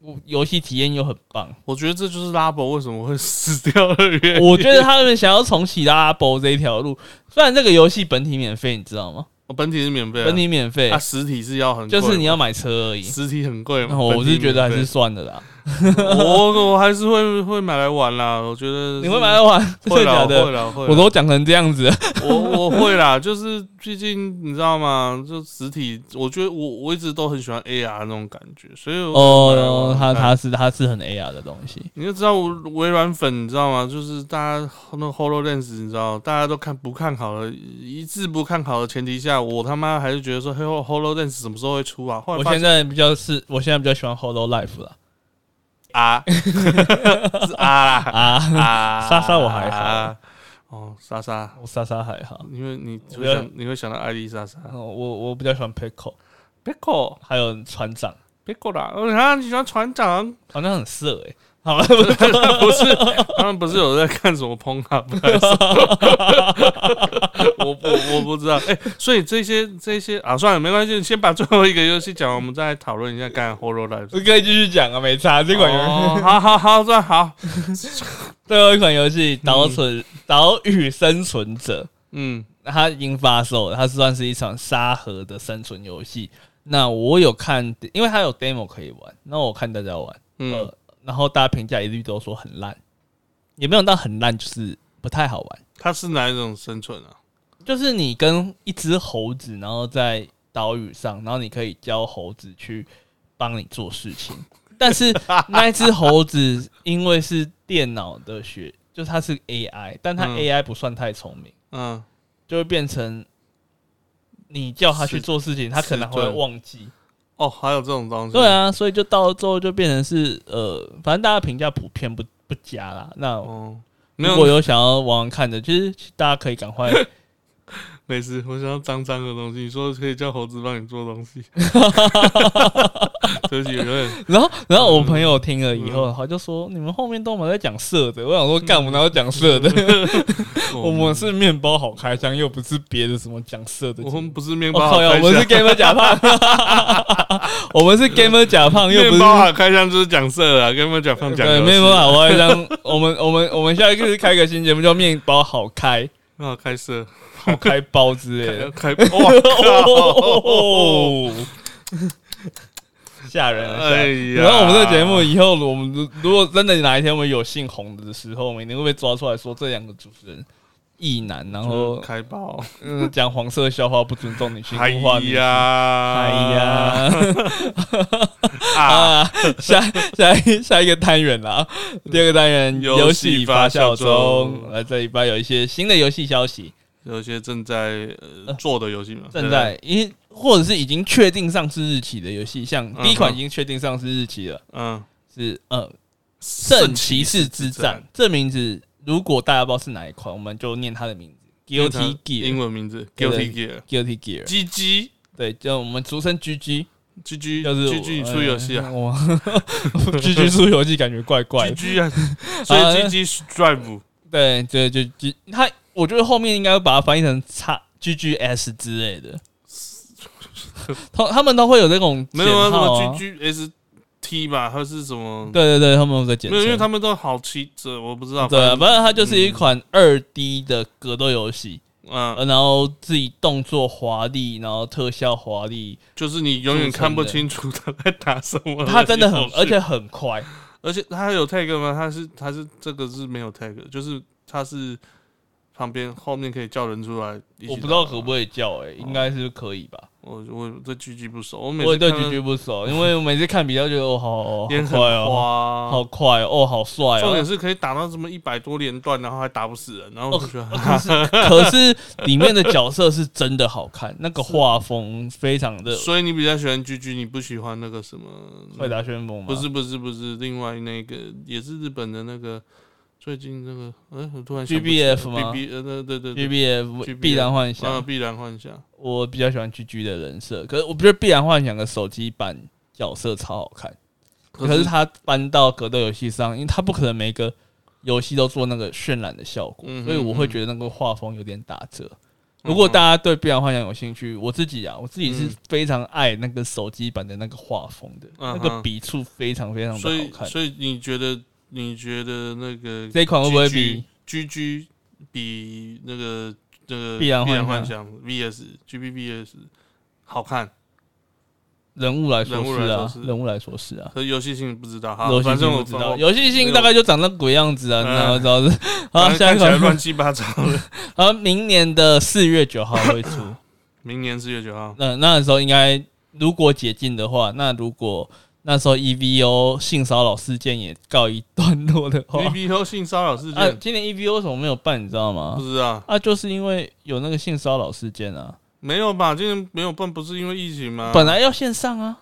我游戏体验又很棒。我觉得这就是拉博为什么会死掉的原因。我觉得他们想要重启拉波这一条路，虽然这个游戏本体免费，你知道吗？我本体是免费啊，本体免费啊，，实体是要很，就是你要买车而已。实体很贵嘛。我是觉得还是算了啦。我我还是会会买来玩啦。我觉得 你会买来玩？会啦，会？啦，会啦。我都讲成这样子，我我会啦，就是毕竟你知道吗？就实体，我觉得我我一直都很喜欢 AR 那种感觉，所以哦，玩看它它是它是很 AR 的东西。你就知道我微软粉，你知道吗？就是大家那个 Hololens，你知道，大家都看不看好的，一致不看好的前提下，我他妈还是觉得说，嘿，Hololens 什么时候会出啊？后来我现在比较是，我现在比较喜欢 Holo Life 了啊，是啊啦。啊。啊，莎莎我还好。啊哦，莎莎，我莎莎还好，因为你会想你会想到艾丽莎莎。哦我我比较喜欢 Pickle，，Pickle 还有船长，Pickle 啦，哦，啊，你喜欢船长？好像很色哎、好了，不是，他们不是有在看什么碰啊？不还是我我我不知道。哎、所以这些这些啊，算了，没关系，先把最后一个游戏讲完，我们再来讨论一下干 Horror Life。我可以继续讲啊，没差。这款游戏、哦，好好好，这样好。最后一款游戏《岛存岛屿生存者》，嗯它已经发售了，它算是一场沙盒的生存游戏。那我有看，因为它有 demo 可以玩，那我看大家玩，嗯呃，然后大家评价一律都说很烂，也没有到很烂，就是不太好玩。它是哪一种生存啊？就是你跟一只猴子，然后在岛屿上，然后你可以教猴子去帮你做事情，但是那一只猴子因为是电脑的学，就它是 AI，但它嗯 AI 不算太聪明，嗯，就会变成你叫它去做事情，它可能会忘记。哦，还有这种东西。对，啊，所以就到最后就变成是呃，反正大家评价普遍不不佳啦。那哦，如果有，有想要玩玩看的，其实大家可以赶快 没事，我想要脏脏的东西。你说可以叫猴子帮你做东西，对不起，有点然后，然后我朋友听了以后，他就说：“你们后面都没在讲色的。”我想说，干我们哪有讲色的？我们是面包好开箱，又不是别的什么讲色的。我们不是面包好我们是，gamer 假胖，我们是 gamer 假胖，又不是面包好开箱就是讲色啊，跟我们讲放讲对面包好开箱。我们我们我们下一个是开个新节目，叫面包好开 好，开色，好开包之类的。开，开哇！哦，吓人哎呀，然后我们这个节目以后，我们如如果真的哪一天我们有姓红的时候，我们一定会被抓出来说这两个主持人异男，然后开包，嗯讲黄色笑话，不尊重女性，哎。呀，哎呀，啊，啊！下下一下一个单元啦，第二个单元游游戏发酵酵中中，来这礼拜有一些新的游戏消息，有一些正在呃做的游戏嘛，正在因或者是已经确定上市日期的游戏，像嗯第一款已经确定上市日期了，嗯，是呃圣骑士之战，这名字如果大家不知道是哪一款，我们就念它的名字，Guilty Gear 英。文名字 Guilty Gear。Guilty Gear，G G 对，就我们俗称 GG，G G 就是 G G 出游戏啊。呃哇，GG 出游戏感觉怪怪，G 的。G 啊，所以 G G Drive 对对，就就它，我觉得后面应该会把它翻译成叉 GGS 之类的。他他们都会有那种没有啊什么 G G S T 吧，还是什么？对对对，他们有在简没有，因为。他们都好七折，我不知道。对啊，反正它就是一款二 D 的格斗游戏，嗯，呃然后自己动作华丽，然后特效华丽，就是你永远看不清楚他在打什么。他真的很，而且很快。而且它有 tag 吗？他是他是这个是没有 tag，就是他是旁边后面可以叫人出来。我不知道可不可以叫，哎，应该是可以吧？我我对狙击不熟，我每我也对狙击不熟，因为我每次看比较觉得哦，好快哦，花，好快哦，好帅重点哦。是可以打到这么一百多连段，然后还打不死人，然后我就觉得，可是 可是里面的角色是真的好看，那个画风非常的所以你比较喜欢狙击你不喜欢那个什么？快打旋风吗？不是不是不是，另外那个也是日本的那个，最近那个，哎，我突然想不起来 GBF 吗？B B 呃，对对对对。GBF GBF 必然幻啊，想，必然幻想，我比较喜欢 GG 的人设，可是我觉得必然幻想的手机版角色超好看，可是他搬到格斗游戏上，因为他不可能每个游戏都做那个渲染的效果，所以我会觉得那个画风有点打折。如果大家对《必然幻想》有兴趣，我自己啊，我自己是嗯。非常爱那个手机版的那个画风的，那个笔触非常非常的所以好看。所以你觉得你觉得那个这款会不会比 G G 比那个那个必然幻幻想 V S G B V S 好看？人物来说是啊人物来说是。啊，游戏性不知道，哈反正我不知道，我游戏性大概就长那鬼样子啊，嗯。然后知道是？好，下一款。乱七八糟的。好，明年的四月九号会出。明年四月九号，那那时候应该如果解禁的话，那如果那时候 EVO 性骚扰事件也告一段落的话 V，B O 性骚扰事啊，件今年 EVO 为什么没有办？你知道吗不吗？知道啊，就是因为有那个性骚扰事件啊，没有吧？今年没有办，不是因为疫情吗？本来要线上啊，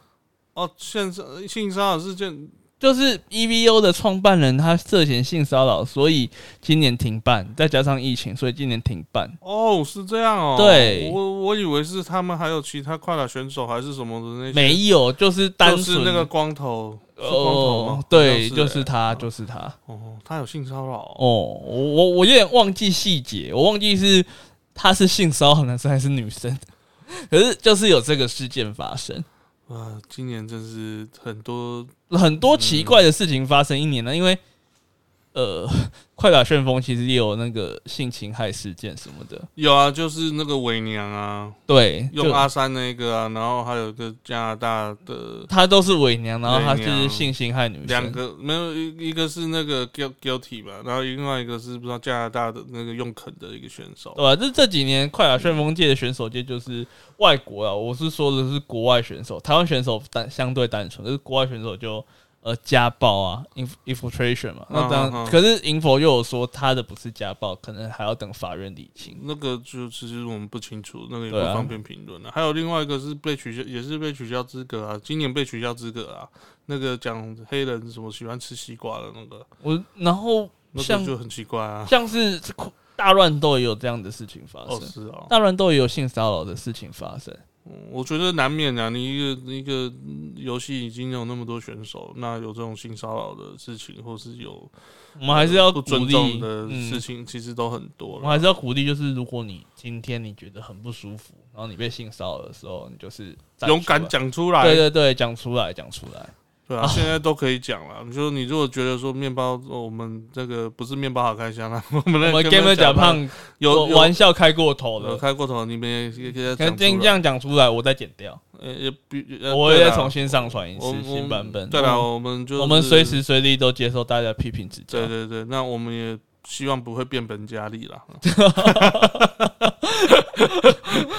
哦，线上性骚扰事件就是 EVO 的创办人他涉嫌性骚扰，所以今年停办，再加上疫情，所以今年停办。哦，是这样哦。对我我以为是他们还有其他快打选手还是什么的那些，没有，就是单纯就是那个光头，是光头吗哦，？对，就是他，欸就是他。哦，他有性骚扰哦。哦，我我我有点忘记细节，我忘记是他是性骚扰男生还是女生，可是就是有这个事件发生，啊，今年真是很多很多奇怪的事情发生一年了，因为呃，快打旋风其实也有那个性侵害事件什么的，有啊，就是那个伪娘啊，对，用阿三那个啊，然后还有一个加拿大的他都是伪娘，然后他就是性侵害女生，两个，没有一一个是那个 guil- guilty 吧，然后另外一个是不知道加拿大的那个用肯的一个选手。对吧、这这几年快打旋风界的选手界就是外国啊，我是说的是国外选手，台湾选手单相对单纯，就是国外选手就呃家暴啊，inf infiltration 嘛，那当然，嗯嗯嗯可是 info 又有说他的不是家暴，可能还要等法院理清。那个就其实我们不清楚，那个也不方便评论了。还有另外一个是被取消，也是被取消资格啊，今年被取消资格啊。那个讲黑人什么喜欢吃西瓜的那个，我然后那像个就很奇怪啊。像是大乱斗也有这样的事情发哦，生，是哦，大乱斗也有性骚扰的事情发生。嗯我觉得难免啊。你一个一个嗯游戏已经有那么多选手，那有这种性骚扰的事情，或是有我们还是要尊重的嗯事情，其实都很多嗯。我还是要鼓励，就是如果你今天你觉得很不舒服，然后你被性骚扰的时候，你就是勇敢，讲出来。对对对，讲出来，讲出来。对啊，现在都可以讲了。就是你如果觉得说面包，哦我们这个不是面包好开箱啊，我们那我们个 gamer 假胖有有。玩笑开过头有了，开过头，你们也也可以可讲出这样讲出来，我再剪掉，呃，也比呃我会对啦。再重新上传一次我我新版本。对了，我我们就我们随时随地都接受大家批评指教。对。对对，那我们也希望不会变本加厉啦。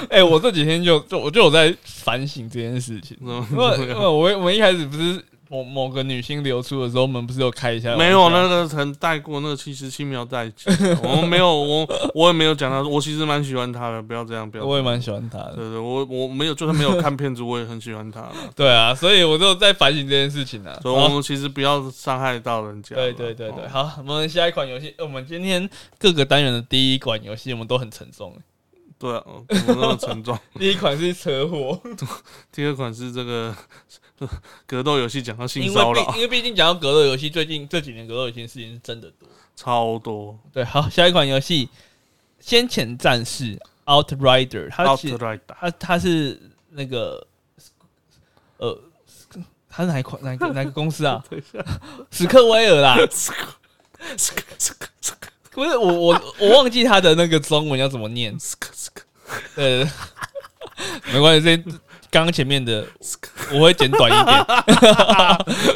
哎，我这几天就就我就有在反省这件事情，嗯因为因为我我们一开始不是某某个女星流出的时候，我们不是有开一下没有那个曾带过那个其实轻描淡写，我们没有我我也没有讲到，我其实蛮喜欢他的，不要这样，不要。我也蛮喜欢他的。对对，我我没有，就算没有看片子，我也很喜欢他。对啊，所以我就在反省这件事情啊。所以我们其实不要伤害到人家。对对对对，哦好，我们下一款游戏，呃我们今天各个单元的第一款游戏，我们都很沉重。对啊，哦我们那么沉重。第一款是车祸，第二款是这个 格斗游戏，讲到性因骚扰因为毕竟讲到格斗游戏，最近这几年格斗游戏的事情是真的多。超多。对，好，下一款游戏《先遣战士 Outrider》，它其实 Outrider 它它是那个呃，它是哪一款哪一个哪个公司啊？史克威尔啦，不是我我我忘记他的那个中文要怎么念。呃，没关系，这刚刚前面的 我会剪短一点，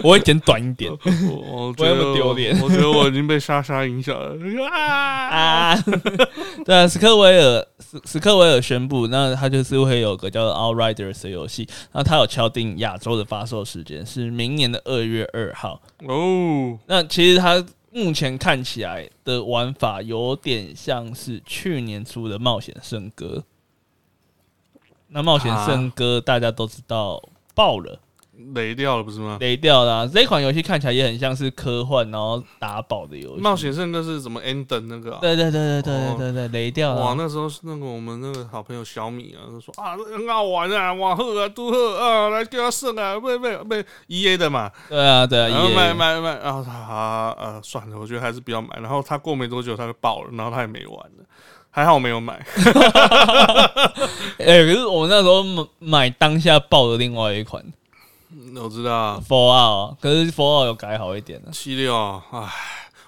我会剪短一点我要那么丢脸我觉得我已经被莎莎影响了啊！啊。对啊，史克威尔史史克威尔宣布，那他就是会有个叫做 Outriders 的游戏，那他有敲定亚洲的发售时间是明年的二月二号。哦，那其实它目前看起来的玩法有点像是去年出的《冒险圣歌》。那《冒险圣歌》大家都知道爆了，雷掉了不是吗？雷掉了。这款游戏看起来也很像是科幻，然后打宝的游戏冒险。胜那是什么？endon 那个对对对对对对对对，雷掉了。哇，那时候是那个我们那个好朋友小米啊，他说啊，很好玩啊，哇，呵啊，都呵啊，来给他胜啊。喂喂喂，一 A 的嘛，对啊对啊，然后买买买，然后他呃算了，我觉得还是不要买。然后他过没多久他就爆了，然后他也没玩了，还好我没有买。哎，可是我们那时候买当下爆的另外一款。我知道啊 Fallout，可是 Four Out 有改好一点的。七六，唉，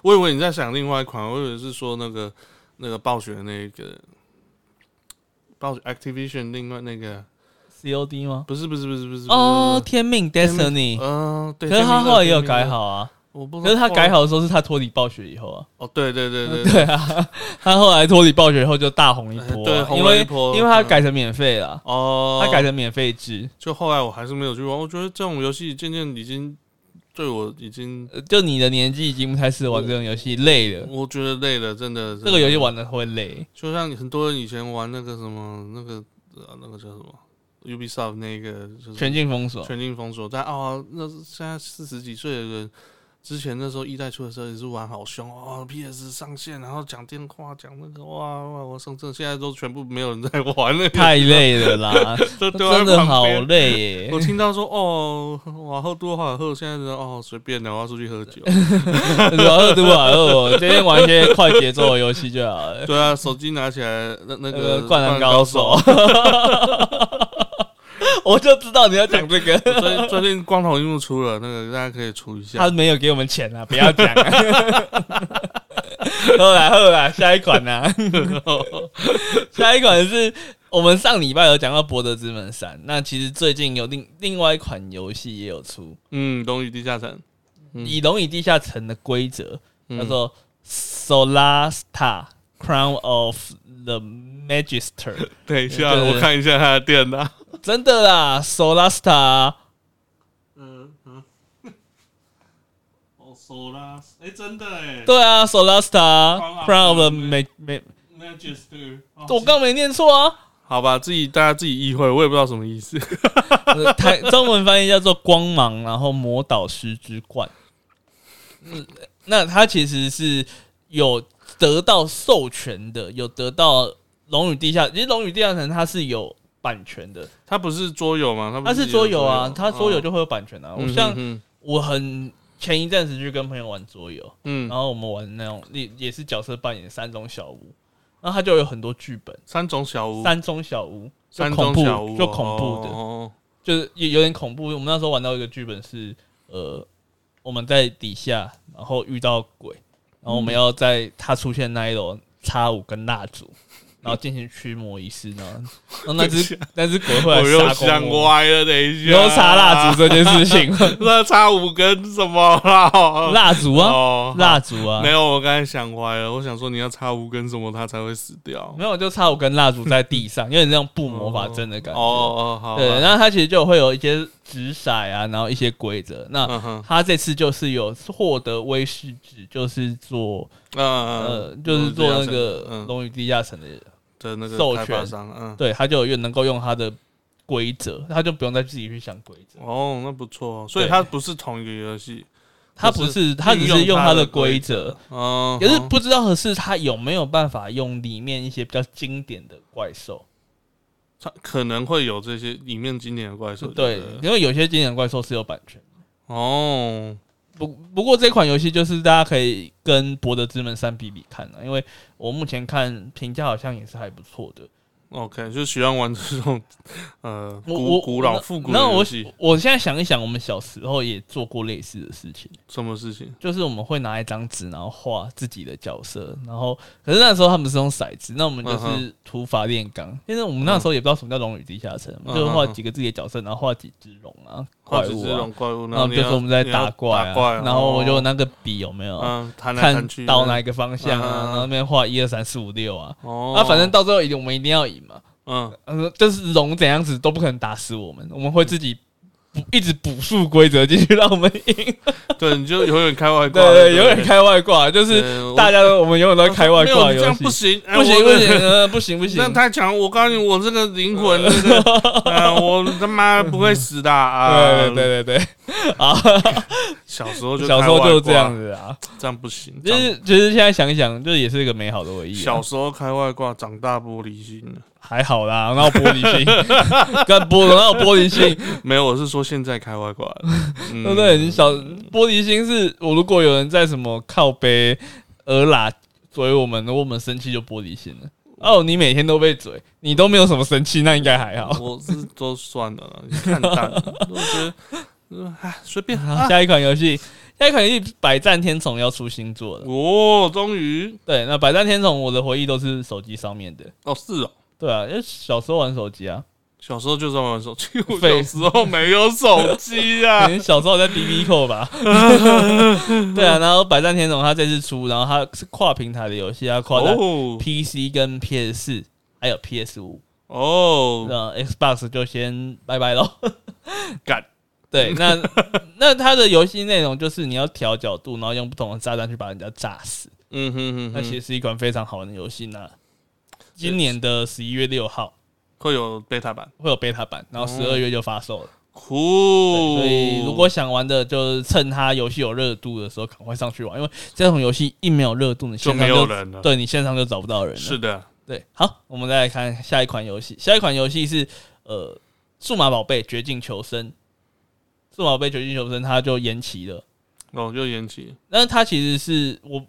我以为你在想另外一款，我以为是说那个那个暴雪的那个暴雪 Activision 另外那个 COD 吗？不是不是不是不是哦，，天命 Destiny，嗯、对，可是他后来也有改好啊。我不知道可是他改好的时候是他脱离暴雪以后啊。哦，对对对对对啊，他后来脱离暴雪以后就大红一波啊、对红因为了一波因为他改成免费了，哦，他改成免费制，就后来我还是没有去玩，我觉得这种游戏渐渐已经对我已经，呃就你的年纪已经不太适合玩这种游戏，累了。我觉得累了，真的。这个游戏玩。的会累，就像很多人以前玩那个什么那个呃那个叫什么 Ubisoft 那个就是全境封锁，全境封锁，但哦，那现在四十几岁的人，之前那时候一代出的时候也是玩好凶哦，PS 上线，然后讲电话讲那个哇哇，我上阵，现在都全部没有人在玩了，太累了啦，真的好。累耶我。听到说哦，往后多好喝，现在人哦随便的，我要出去喝酒。主要是多少哦，今天玩一些快节奏的游戏就好了。对啊，手机拿起来那那那个个灌篮高手，我就知道你要讲这个。最最近光头荧幕出了，那个大家可以出一下他。没有给我们钱啊，不要讲、啊。后来后来，下一款呢、啊？下一款是我们上礼拜有讲到《博德之门三》，那其实最近有另另外一款游戏也有出，嗯，龙与地下城嗯以龙与地下城的规则嗯叫做 Solasta Crown of the Magister，等一下，我看一下他的电脑。真的啦，Solasta。嗯嗯。哦，手啦，哎，真的哎。对啊 Crown of Crown of the the Ma Ma，Magister。我刚没念错啊。好吧，自己大家自己意会，我也不知道什么意思。呃 台中文翻译叫做光芒，然后魔导师之冠。嗯，那它其实是有得到授权的，有得到《龙与地下》，其实《龙与地下城》它是有版权的，它不是桌游吗？它是桌游啊，它桌游哦。就会有版权啊。我嗯像嗯我很前一阵子去跟朋友玩桌游，嗯，然后我们玩那种也也是角色扮演三种小屋，然后它就有很多剧本，三种小屋，三种小屋，三种小屋，就恐怖的。哦就是有有点恐怖。我们那时候玩到一个剧本是，呃，我我们在底下，然后遇到鬼，然后我们要在他出现那一楼插五根蜡烛，然后进行驱魔仪式呢。然 后那只那只鬼会来我又杀想我。歪了，等一下，你又插蜡烛这件事情，那插五根什么啦？蜡烛啊，哦，蜡烛啊没，有，我刚才想歪了，我想说你要插五根什么，它才会死掉。没有就插五根蜡烛在地上，有点那种布魔法阵的感哦觉。哦，好吧，对，然后它其实就会有一些纸骰啊，然后一些规则。那嗯哼，他这次就是有获得威士忌，就是做嗯呃嗯，，就是做那个嗯龙与地下城的，的那个授权商，嗯，对，他就越能够用他的规则，他就不用再自己去想规则。哦，那不错，所以对它不是同一个游戏，他不是，他只是用他的规则，，嗯，可是不知道的是他有没有办法用里面一些比较经典的怪兽。它可能会有这些里面经典的怪兽，对，因为有些经典怪兽是有版权。哦，不不过这款游戏就是大家可以跟《博德之门三》比比看啊，因为我目前看评价好像也是还不错的。OK，就喜欢玩这种 呃古古老复古的那我游戏，我现在想一想，我们小时候也做过类似的事情，什么事情？就是我们会拿一张纸，然后画自己的角色，然后可是那时候他们是用骰子，那我们就嗯是土法炼钢。因为我们那时候也不知道什么叫龙与地下城，嗯就是画几个自己的角色，然后画几只龙啊、怪物啊。怪物，然后就说我们在打怪然后我就那个笔有没有？嗯看到哪一个方向啊，那边画一二三四五六啊，哦，那反正到最后一定我们一定要赢嘛，嗯。呃，就是龙怎样子都不可能打死我们，我们会自己补一直补数规则进去让我们赢，对，你就永远开外挂，对对，永远开外挂，就是大家都我们永远都在开外挂这样不行，哎不行不行，呃，不行不行那，太强！我告诉你，我这个灵魂，那个，呃，我他妈不会死的啊！对对对对对，啊，小时候就小时候就是这样子，啊，这样不行。就是其实现在想一想，就也是一个美好的回忆啊，小时候开外挂，长大玻璃心了。还好啦，哪有玻璃心，干玻哪有玻璃心？没有，我是说现在开外挂 对不对？你小玻璃心是我如果有人在什么靠背、耳喇嘴我们，如果我们生气就玻璃心了。哦，你每天都被嘴，你都没有什么生气，那应该还好。我是都算了啦，看淡了，我觉得，随便。啊下一款游戏，下一款游戏《百战天虫》要出新作了。哦，终于，对，那《百战天虫》我的回忆都是手机上面的。哦，是哦。对啊，因为小时候玩手机啊，小时候就在玩手机，我小时候没有手机啊。你小时候在 B B 扣吧？对啊，然后《百战天龙》它这次出，然后它是跨平台的游戏，它跨在哦 PC 跟 PS 四还有 PS 五。哦，那 Xbox 就先拜拜喽。干，对，那那它的游戏内容就是你要调角度，然后用不同的炸弹去把人家炸死。嗯哼哼哼，那其实是一款非常好玩的游戏呢。今年的十一月六号，会有 beta 版，会有 beta 版，然后十二月就发售了。酷对。所以如果想玩的，就是趁它游戏有热度的时候，赶快上去玩，因为这种游戏一没有热度，你就线上没有人了。对你线上就找不到人了。是的，对，好，我们再来看下一款游戏。下一款游戏是呃，《数码宝贝：绝境求生》。数码宝贝：绝境求生，它就延期了。哦，就延期。但是它其实是我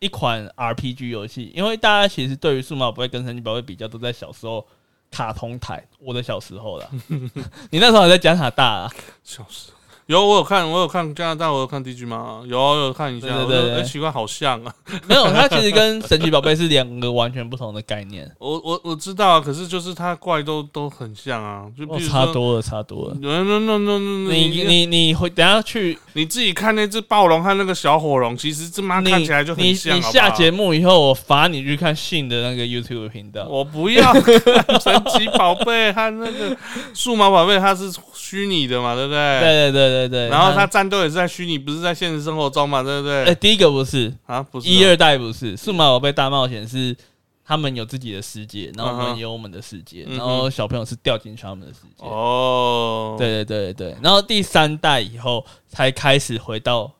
一款 RPG 游戏，因为大家其实对于数码宝贝跟神奇宝贝比较，都在小时候卡通台。我的小时候了，你那时候还在加拿大啊？笑死。有我有看，我有看加拿大，我有看 DG 吗？有有看一下，对对奇怪，好像啊。没有，它其实跟 神奇宝贝是两个完全不同的概念。我我我知道啊，可是就是它怪都都很像啊，就哦比，如说。差多了，差多了。no no no no no，你你你会等下去你自己看那只暴龙和那个小火龙，其实这妈看起来就很像。你下节目以后，我罚你去看信的那个 YouTube 频道。我不要看神奇宝贝和那个数码宝贝，它是虚拟的嘛，对不对？对对对对对对。然后他战斗也是在虚拟，不是在现实生活中嘛，对不对？哎，第一个不是啊，不是一二代不是，数码宝贝大冒险是他们有自己的世界，然后我们有我们的世界，嗯然后小朋友是掉进去他们的世界。哦，，对对对对对，然后第三代以后才开始回到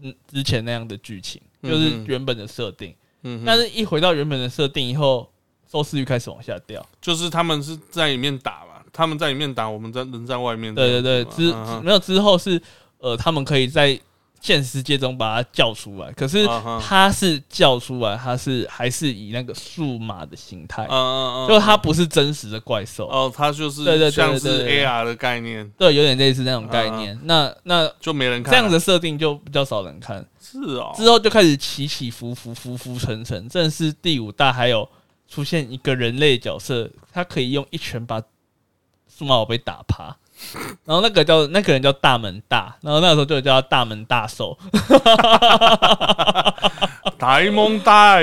嗯之前那样的剧情，就是原本的设定。嗯，但是一回到原本的设定以后，收视率开始往下掉。就是他们是在里面打嘛，他们在里面打，我们在人在外面。对对对，之没有之后是呃，他们可以在现实世界中把它叫出来，可是它是叫出来，它是还是以那个数码的形态。嗯，嗯嗯，就它不是真实的怪兽，哦，它就是对对对像是 AR 的概念，对，有点类似那种概念。那那就没人看这样的设定就比较少人看，是哦，之后就开始起起伏伏，浮浮沉沉。正是第五代还有出现一个人类角色，他可以用一拳把数码宝贝打趴。然后那个叫那个人叫大门大，然后那个时候就叫他大门大寿，大蒙带，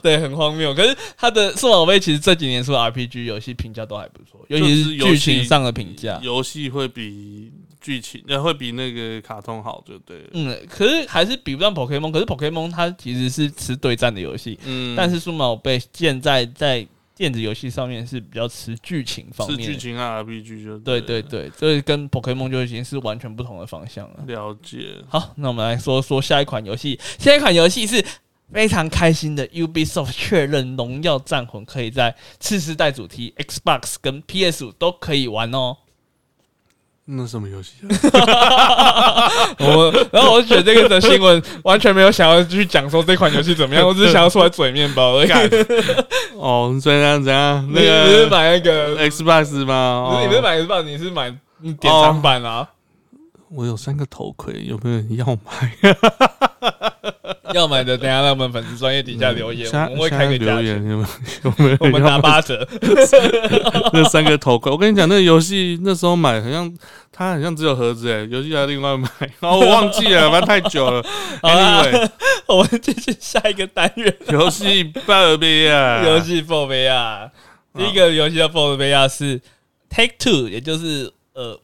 对，很荒谬。可是他的数码宝贝其实这几年出的 RPG 游戏评价都还不错，尤其是剧情上的评价。游戏会比剧情呃会比那个卡通好，就对了。嗯，可是还是比不上 Pokemon。可是 Pokemon 它其实是吃对战的游戏，嗯，但是数码宝贝现在在电子游戏上面是比较吃剧情方面是。剧情啊 RPG 就对对对对，这跟 Pokemon 就已经是完全不同的方向了。了解。好，那我们来说说下一款游戏。下一款游戏是非常开心的，Ubisoft 确认《荣耀战魂》可以在次世代主题 Xbox 跟 PS 五都可以玩哦。那什么游戏啊？我然后我就觉得这个的新闻完全没有想要去讲说这款游戏怎么样，我只是想要出来嘴面包而已。干哦，怎样怎样？那你你是买那个？Xbox 吗？不是，你不是哦，买 Xbox，你是买你典藏版啊？我有三个头盔，有没有人要买？要买的，等下让我们粉丝专业底下留言，我们会开个留言，有没有？有没有我们打八折。那三个头盔，我跟你讲，那个游戏那时候买，好像它好像只有盒子哎，游戏要另外买，然后我忘记了，反正太久了。好啦 Anyway，我们继续下一个单元，游戏拜尔比啊，游戏 f o r 亚。第一个游戏叫 f o r 亚是 Take Two，也就是呃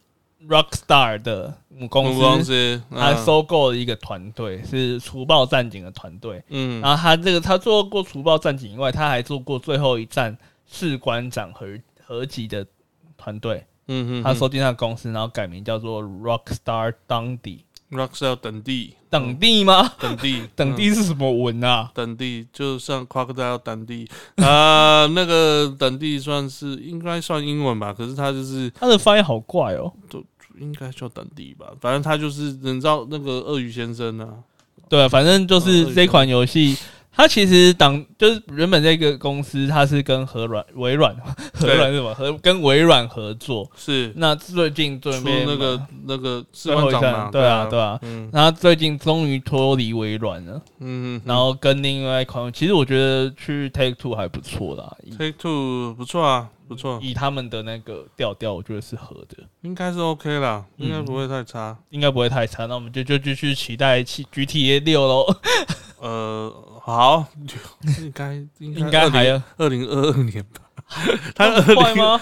Rockstar 的母公公司，公司，它嗯收购了一个团队，是除暴战警的团队。嗯然后他这个他做过除暴战警以外，他还做过最后一战士官长合合集的团队。嗯嗯，他收进他的公司，然后改名叫做 Rockstar Dundee。Rockstar 等地等地吗？等地等地是什么文啊？等地，就像 Crocodile 等地，啊，那个等地算是应该算英文吧，可是它就是他的发音好怪哦。应该叫等地吧，反正他就是人造那个鳄鱼先生啊，对，反正就哦是这款游戏，它其实当就是原本这个公司，他是跟和软、微软、和软是什么？和跟微软合作。是那最近最出边那个那个士最后一官长嘛，站，对啊，对啊。嗯然后最近终于脱离微软了，嗯，嗯然后跟另外一款，其实我觉得去 Take Two 还不错啦，Take Two 不错啊，不错，以他们的那个调调，我觉得是合的，应该是 OK 啦，嗯应该不会太差。应该不会太差。那我们就就继续期待 GTA 六喽，呃，好，应该应应该还要二零二二年吧，他二零快吗？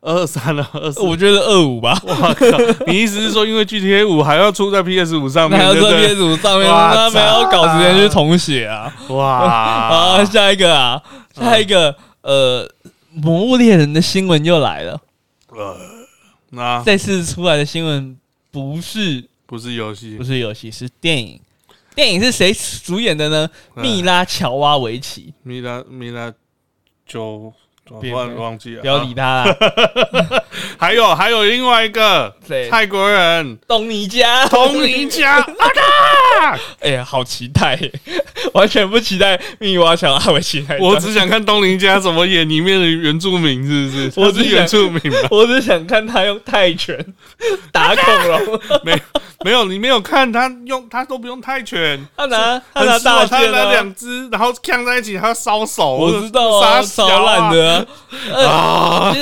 二三了，二四。我觉得二五吧，我靠！你意思是说，因为 GTA 五还要出在 PS 五上面，还要在 PS 五上面，哇他们要搞时间去重写啊。哇好，下一个啊，下一个呃，魔物猎人》的新闻又来了。呃，那这次出来的新闻不是不是游戏不，是游戏，是电影。电影是谁主演的呢？米拉乔瓦维奇。米拉米拉就我别忘忘记了，不要理他 还有还有另外一个谁？泰国人东尼家，东尼家，哎呀，好期待耶！完全不期待蜜拉乔阿维奇来。我只想看东林家怎么演里面的原住民，是不是？我只想他是原住民吧？我只想看他用泰拳打恐龙。没没有，你没有看他用，他都不用泰拳，他拿他很拿大适合他拿啊！两只，然后扛在一起，他要烧手。我知道啊，杀小超烂的啊！呃啊！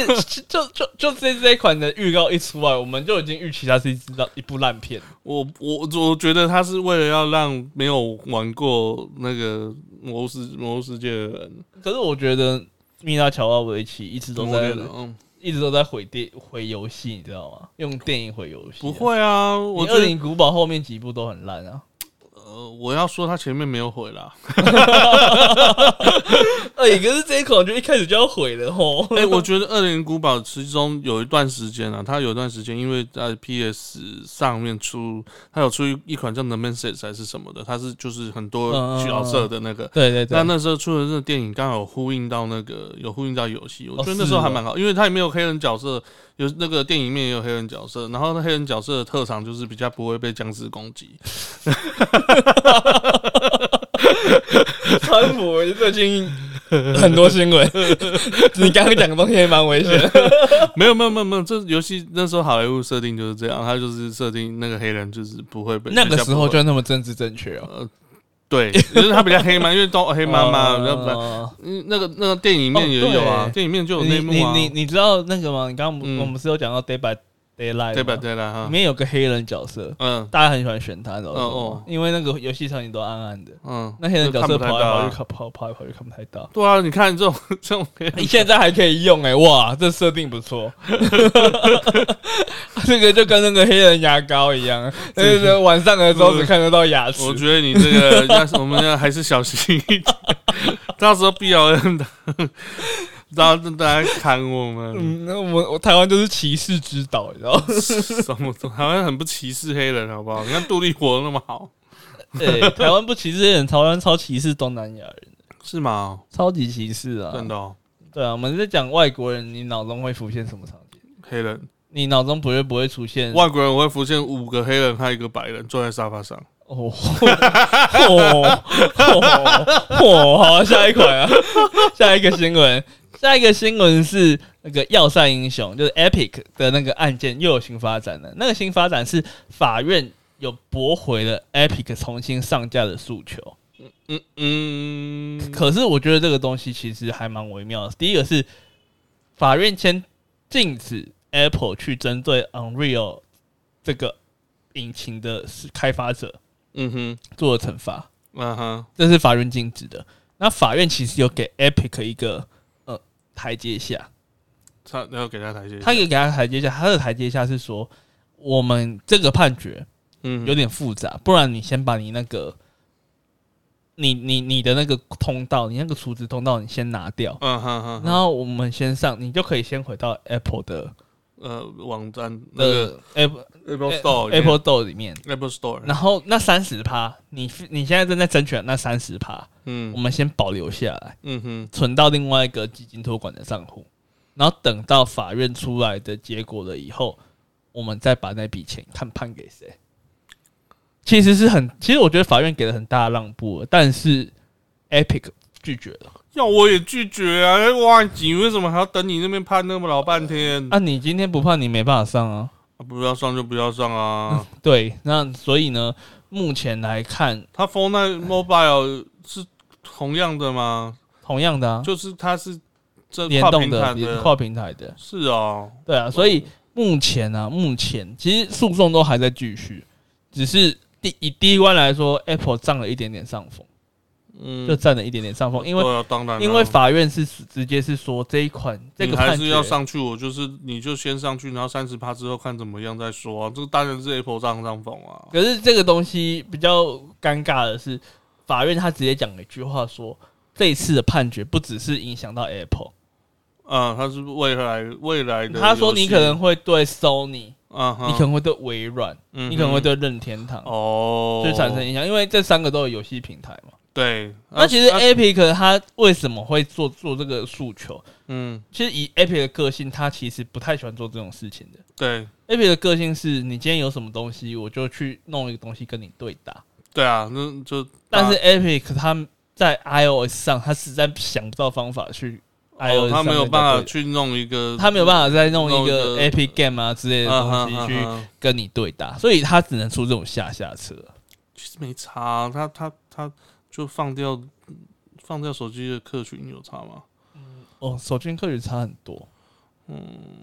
就就就这这一款的预告一出来，我们就已经预期它是一支一部烂片。我我我觉得他是为了要让没有玩过那个魔兽世魔兽世界的人，可是我觉得米拉乔瓦维奇一直都在嗯，一直都在毁电毁游戏，你知道吗？用电影毁游戏、不，会啊，我我恶觉得灵古堡后面几部都很烂啊。呃，我要说他前面没有毁啦。哎、可是这一款就一开始就要毁了吼。哎、我觉得《恶灵古堡》其中有一段时间啊，它有一段时间因为在 PS 上面出，它有出一一款叫《The Message》还是什么的，它是就是很多角色的那个。对对对，那那时候出的这个电影刚好呼应到那个有呼应到游戏，我哦觉得那时候还蛮好，因为它也没有黑人角色，有那个电影里面也有黑人角色，然后那黑人角色的特长就是比较不会被僵尸攻击。川普最近 很多新闻，你刚刚讲的东西也蛮危险的。没有没有没有没有，这游戏那时候好莱坞设定就是这样，他就是设定那个黑人就是不会被那个时候就那么政治正确哦。呃对，就是他比较黑嘛，因为都 黑妈妈，嗯那个那个电影里面也有啊，电影里面就有你内幕啊，你你你知道那个吗？你刚我们是有讲到 Day by Daylight，对吧吗对了哈里，面有个黑人角色，嗯大家很喜欢选他的。嗯哦因为那个游戏场景都暗暗的，嗯，那黑人角色跑来跑跑跑来跑去看不太到。对啊，你看这种 这种 你现在还可以用哎、哇，这设定不错。这个就跟那个黑人牙膏一样，就是晚上的时候只看得到牙齿。我觉得你这个要是我们要还是小心一点，到时候 B L M 的，然后大家砍我们，嗯，那我我台湾就是歧视之岛，你知道吗？什么台湾很不歧视黑人，好不好？你看杜立活得那么好，对，台湾不歧视黑人，台湾超歧视东南亚人，是吗？超级歧视啊！真的哦，对啊，我们在讲外国人，你脑中会浮现什么场景？黑人你脑中不会不会出现外国人我会浮现五个黑人和一个白人坐在沙发上，哦哦哦哦！好，下一款啊，下一个新闻，下一个新闻是那个要塞英雄，就是 Epic 的那个案件又有新发展了。那个新发展是法院有驳回了 Epic 重新上架的诉求。嗯嗯，可是我觉得这个东西其实还蛮微妙的。第一个是法院先禁止 Apple 去针对 Unreal 这个引擎的开发者嗯哼，做了惩罚。嗯哼，这是法院禁止的。那法院其实有给 Epic 一个呃台阶下，他要给他台阶下，他也给他台阶下，他的台阶下是说，我们这个判决嗯有点复杂，不然你先把你那个，你你你的那个通道，你那个储值通道，你先拿掉，嗯哼哼，然后我们先上，你就可以先回到 Apple 的呃网站那个 Apple Apple Store 里面 Apple Store 里面，Apple Store，然后那三十趴，你你现在正在争取的那三十趴，嗯我们先保留下来。嗯哼，存到另外一个基金托管的账户，然后等到法院出来的结果了以后，我们再把那笔钱看判给谁。其实是很，其实我觉得法院给了很大的让步，但是 Epic 拒绝了。要我也拒绝啊！哇，你为什么还要等你那边判那么老半天？啊，你今天不判，你没办法上啊。啊不要上就不要上啊！对，那所以呢，目前来看，它 Phone Nine Mobile 是同样的吗？同样的啊，就是它是这跨联动的平台的，跨平台的，是哦，对啊，所以目前呢、啊，目前其实诉讼都还在继续，只是第以第一关来说，Apple 占了一点点上风。嗯，就占了一点点上风，因为啊当然啊，因为法院是直接是说这一款这个还是要上去，我就是你就先上去，然后三十趴之后看怎么样再说啊。这个当然是 Apple 占上风啊。可是这个东西比较尴尬的是，法院他直接讲了一句话说，这一次的判决不只是影响到 Apple，啊，他是未来未来的，他说你可能会对 Sony，啊哈，你可能会对微软，嗯你可能会对任天堂哦，就产生影响，因为这三个都有游戏平台嘛。对，那其实啊 Epic 他为什么会做做这个诉求？嗯，其实以 Epic 的个性，他其实不太喜欢做这种事情的。对 Epic 的个性是你今天有什么东西，我就去弄一个东西跟你对打。对啊，那就但是 Epic 他在 iOS 上，他实在想不到方法去 iOS 哦，他没有办法去弄一个，他没有办法再弄一个个 Epic Game 啊之类的啊东西去跟你对打，所以他只能出这种下下策。其实没差啊，他他他就放掉放掉手机的客群有差吗？哦，手机客群差很多，嗯，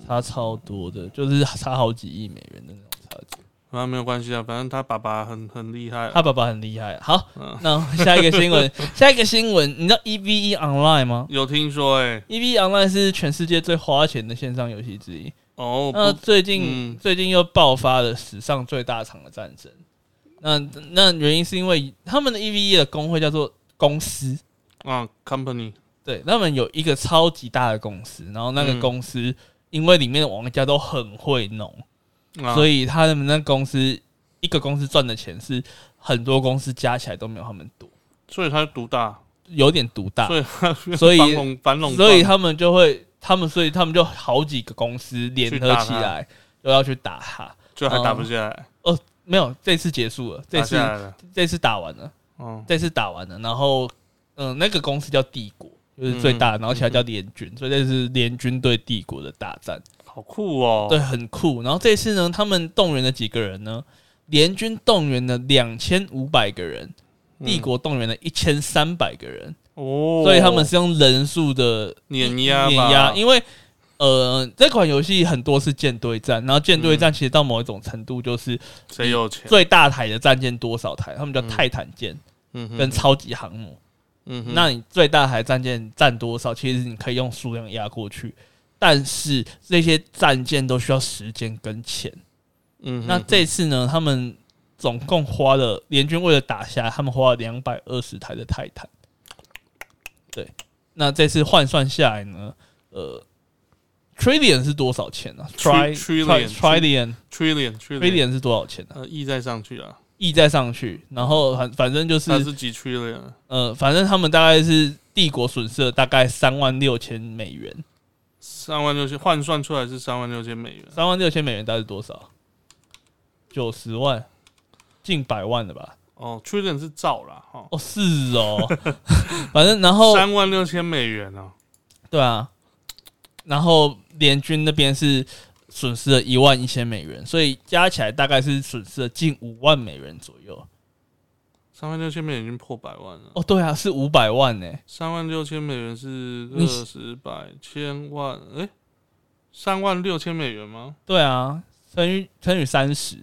差超多的，就是差好几亿美元的那种差距。反正没有关系啊，反正他爸爸很很厉害啊，他爸爸很厉害。好，嗯那下一个新闻，下一个新闻，你知道 EVE Online 吗有听说哎、？EVE Online 是全世界最花钱的线上游戏之一。哦，那最近、嗯最近又爆发了史上最大场的战争。那那原因是因为他们的 EVE 的工会叫做公司，啊，company，对，他们有一个超级大的公司，然后那个嗯。公司因为里面的玩家都很会弄，啊、所以以他们那公司一个公司赚的钱是很多公司加起来都没有他们多，所以他独大，有点独大，所以所以所以他们就会，他们所以他们就好几个公司联合起来，都要去打他。就还打不下来，没有，这次结束了，这次这次打完了，哦，这次打完了，然后嗯、那个公司叫帝国，就是最大的，嗯然后其他叫联军，所以这是联军对帝国的大战，好酷哦，对，很酷。然后这次呢，他们动员了几个人呢？联军动员了两千五百个人，嗯。帝国动员了一千三百个人，哦，所以他们是用人数的碾压碾压，因为呃，这款游戏很多是舰队战，然后舰队战其实到某一种程度就是谁有钱，最大台的战舰多少台，他们叫嗯泰坦舰嗯跟超级航母。嗯，那你最大台战舰占多少？其实你可以用数量压过去，但是这些战舰都需要时间跟钱。嗯，那这次呢，他们总共花了联军为了打下来，他们花了两百二十台的泰坦。对，那这次换算下来呢，呃，trillion 是多少钱呢、啊？Tri- trillion trillion trillion trillion 是多少钱呢、呃，亿再上去啊，亿再上去，然后反反正就是它是几 trillion？啊？呃，反正他们大概是帝国损失了大概三万六千美元，三万六千换算出来是三万六千美元，三万六千美元大概是多少？九十万，近百万的吧？哦，trillion 是兆啦，哈，哦，是哦，反正然后三万六千美元哦，对啊，然后联军那边是损失了一万一千美元，所以加起来大概是损失了近五万美元左右。三万六千美元已经破百万了。哦，对啊，是五百万呢。三万六千美元是二十百千万，诶，三万六千美元吗？对啊，乘以乘以三十，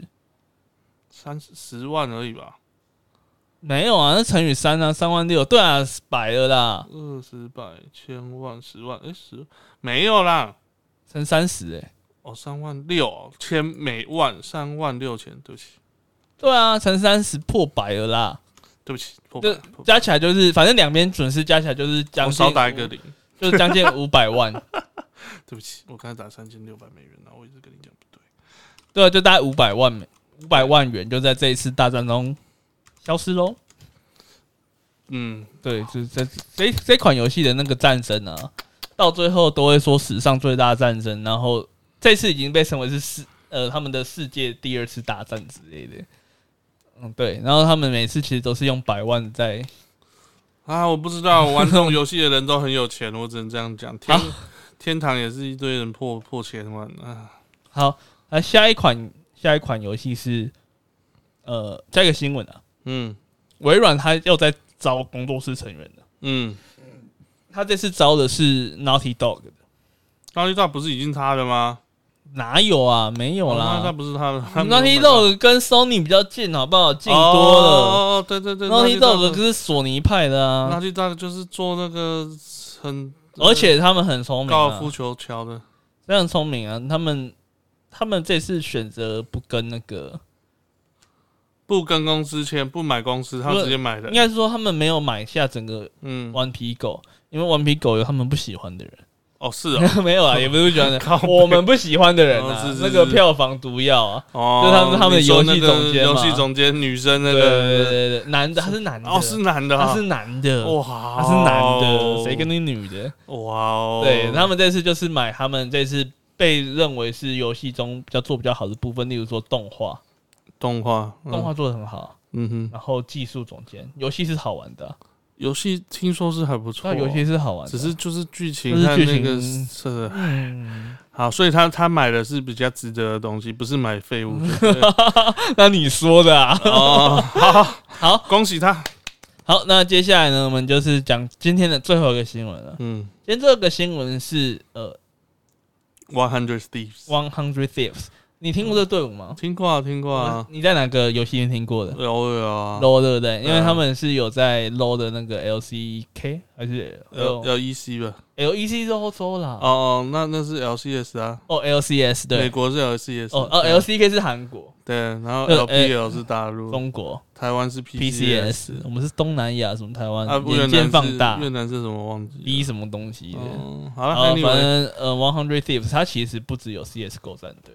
三十十万而已吧，没有啊，那乘以三啊，三万六，对啊，百了啦，二十百千万十万，诶，十没有啦，乘三十哎，哦，三万六千每万，三万六千，对不起，对啊，乘三十破百了啦，对不起，破百就破百。加起来就是，反正两边损失加起来就是将近我少打一个零，就是将近五百万，对不起，我刚才打三千六百美元了，我一直跟你讲不对，对啊，就大概五百万美五百万元就在这一次大战中消失喽。嗯，对，就是这这这款游戏的那个战争啊，到最后都会说史上最大战争，然后这次已经被称为是世呃他们的世界第二次大战之类的。嗯，对，然后他们每次其实都是用百万在啊，我不知道，玩这种游戏的人都很有钱，我只能这样讲，天天堂也是一堆人破破千万啊，好。那下一款下一款游戏是呃，下一个新闻啊，嗯微软它又在招工作室成员了，嗯，他这次招的是 Naughty Dog 的，naughty dog 不是已经他的吗？哪有啊？没有啦那。不是他的 Naughty Dog 跟 Sony 比较近，好不好？近多了。哦，对对对 Naughty Dog 是索尼派的啊，Naughty Dog 就是做那个很，而且他们很聪明、啊高尔夫，球桥的，非常聪明啊。他们他们这次选择不跟那个，不跟公司签，不买公司，他直接买的应。该是说他们没有买下整个嗯，顽皮狗，因为顽皮狗有他们不喜欢的人，哦，是哦，没有啊，也不是不喜欢的 我们不喜欢的人啊哦是，是那个是票房毒药啊，哦，就他们他们的游戏那个总监嘛。游戏总监女生那个。对对个，对对，男的他是男的，哦，是男的啊，他是男的，哇，他是男的，谁跟你女的？哇哦，对他们这次就是买他们这次被认为是游戏中比较做比较好的部分，例如说动画，动画，嗯。动画，做的很好，嗯哼，然后技术总监，游戏是好玩的啊，游戏听说是还不错，那游戏是好玩的，只是就是剧情和那个情是嗯，好，所以他他买的是比较值得的东西，不是买废物。那你说的啊，哦，好，好恭喜他。好，那接下来呢，我们就是讲今天的最后一个新闻了。嗯。今天这个新闻是呃，One Hundred Thieves，One Hundred Thieves，你听过这个队伍吗？听过啊，听过啊，你在哪个游戏里面听过的？有有啊，？LO 对不对？因为嗯他们是有在 LO 的那个 LCK 还是要 L 要 EC 吧？LEC 是欧洲啦？哦哦，那那是 LCS 啊，哦 LCS 对。美国是 LCS，哦哦 LCK 是韩国、对，然后呃 LPL 是大陆，中国。台湾是 PCS，我们是东南亚什么台湾？啊，越眼界南是放大。越南是什么忘记 B 什么东西好了，反正呃，One Hundred Thieves 它其实不只有 CS:GO 战队，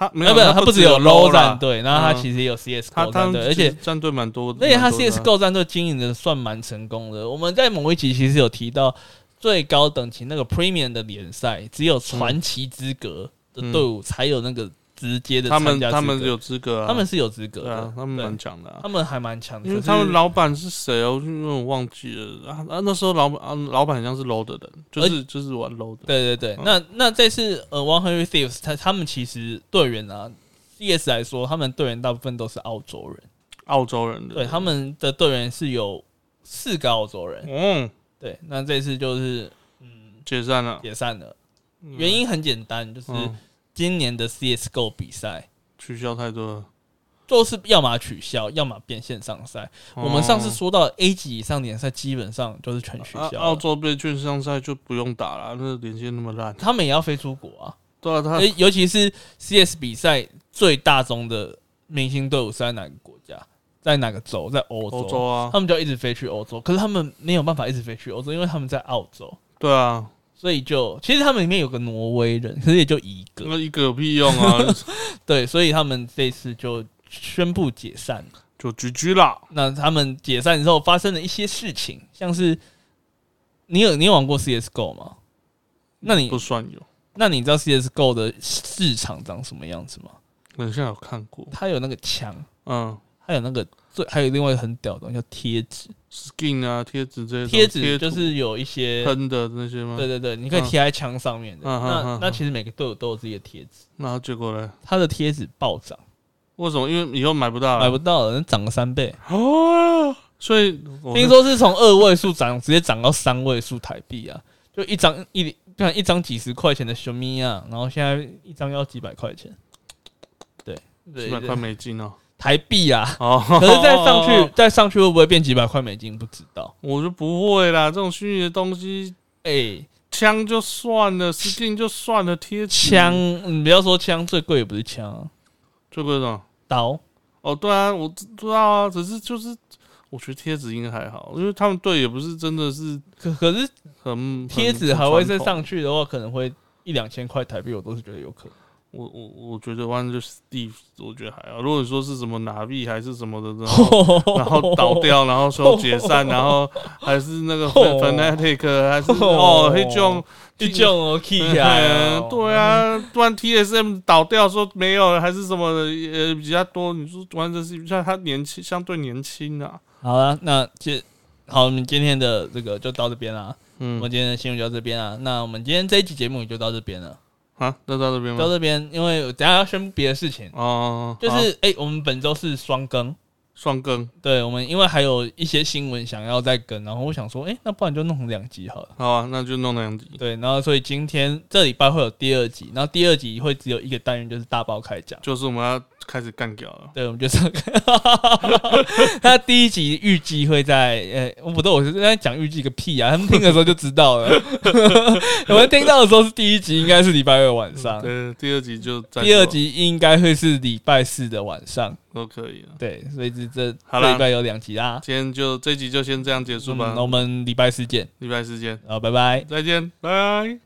他没有不，有，他不只有 Low 战，队，然后它嗯。其实也有 CS:GO 战队，而且战队蛮多的，而且它蛮多的啊。CS:GO 战队经营的算蛮成功的。我们在某一集其实有提到，最高等级那个 Premium 的联赛，只有传奇资格的队伍才有那个直接的他们他们有资格啊，他们是有资格的啊，，他们蛮强的啊。他。们还蛮强的，因为他们老板是谁哦？因为我忘记了。啊啊！那时候老板啊，老板好像是 low 的人，就是就是玩 low 的。对对对，嗯那那这次呃，One Hundred Thieves 他他们其实队员啊，CS 来说，他们队员大部分都是澳洲人，澳洲人的，对，他们的队员是有四个澳洲人，嗯。对，那这次就是嗯解散了，解散了，嗯。原因很简单，就是嗯今年的 CS:GO 比赛。取消太多了。就是要么取消，要么变线上赛。我们上次说到 A 级以上联赛，基本上就是全取消澳洲被券上赛就不用打了，那连线那么烂。他们也要飞出国啊。对啊，他尤尤其是 CS 比赛最大宗的明星队伍是在哪个国家？在哪个州？在欧洲。欧洲啊，他们就要一直飞去欧洲，可是他们没有办法一直飞去欧洲，因为他们在澳洲，对啊，所以就其实他们里面有个挪威人，可是也就一个。那一个有屁用啊？对，所以他们这次就宣布解散。就 GG 啦。那他们解散之后发生了一些事情，像是你有你有玩过 CS:GO 吗？那你不算有，那你知道 CS:GO 的市场长什么样子吗？我好像有看过。它有那个枪，嗯它有那个最还有另外一个很屌的东西叫贴纸，，skin 啊，贴纸这些贴纸就是有一些。喷的那些吗？对。对对，你可以贴在枪上面的。那嗯那其实每个队伍都有自己的贴纸，然后结果呢？它的贴纸暴涨，为什么？因为以后买不到了，买不到了，涨了三倍。哦。所以我听说是从二位数涨直接涨到三位数台币啊！就一张一看一张几十块钱的熊咪啊，然后现在一张要几百块钱，对，对几百块美金哦。台币啊。哦，可是再上去，再上去会不会变几百块美金？不知道。我就不会啦。这种虚拟的东西，哎、枪就算了，skin 就算了，贴枪，你不要说枪，最贵也不是枪啊，最贵的什么刀。哦，对啊，我知知道啊，只是就是我觉得贴纸应该还好，因为他们队也不是真的是可可是很贴纸还会再。上去的话，可能会一两千块台币，我都是觉得有可能。我我我觉得 One 就是 Steve，我觉得还好。如果说是什么拿币还是什么的，然后然后倒掉，然后说解散，然后还是那个 Fnatic 还是哦，黑种就这样哦，key 起来哦。对啊，不然 TSM 倒掉说没有了，还是什么的，呃，比较多。你说玩这是像他年轻，相对年轻啊。好了，那今好，我们今天的这个就到这边啦。我嗯们今天的新闻就到这边啦。那我们今天这一期节目也就到这边了，啊，那到这边吗？到这边，因为我等下要宣布别的事情，哦，就是哎、我们本周是双更，双更。对我们因为还有一些新闻想要再更，然后我想说，哎、那不然就弄成两集好了。好啊，那就弄两集。对，然后所以今天这礼拜会有第二集，然后第二集会只有一个单元，就是大爆开讲。就是我们要开始干掉了。对，我们就这个。他第一集预计会在，呃、我不对，我是在讲预计个屁啊！他们听的时候就知道了。我们听到的时候是第一集，应该是礼拜二晚上，对，第二集就再第二集应该会是礼拜四的晚上。都可以了。对，所以这这好啦这礼拜有两集啦。今天就这集就先这样结束吧嗯，那，我们礼拜四见，礼拜四见，好，拜拜。再见，拜。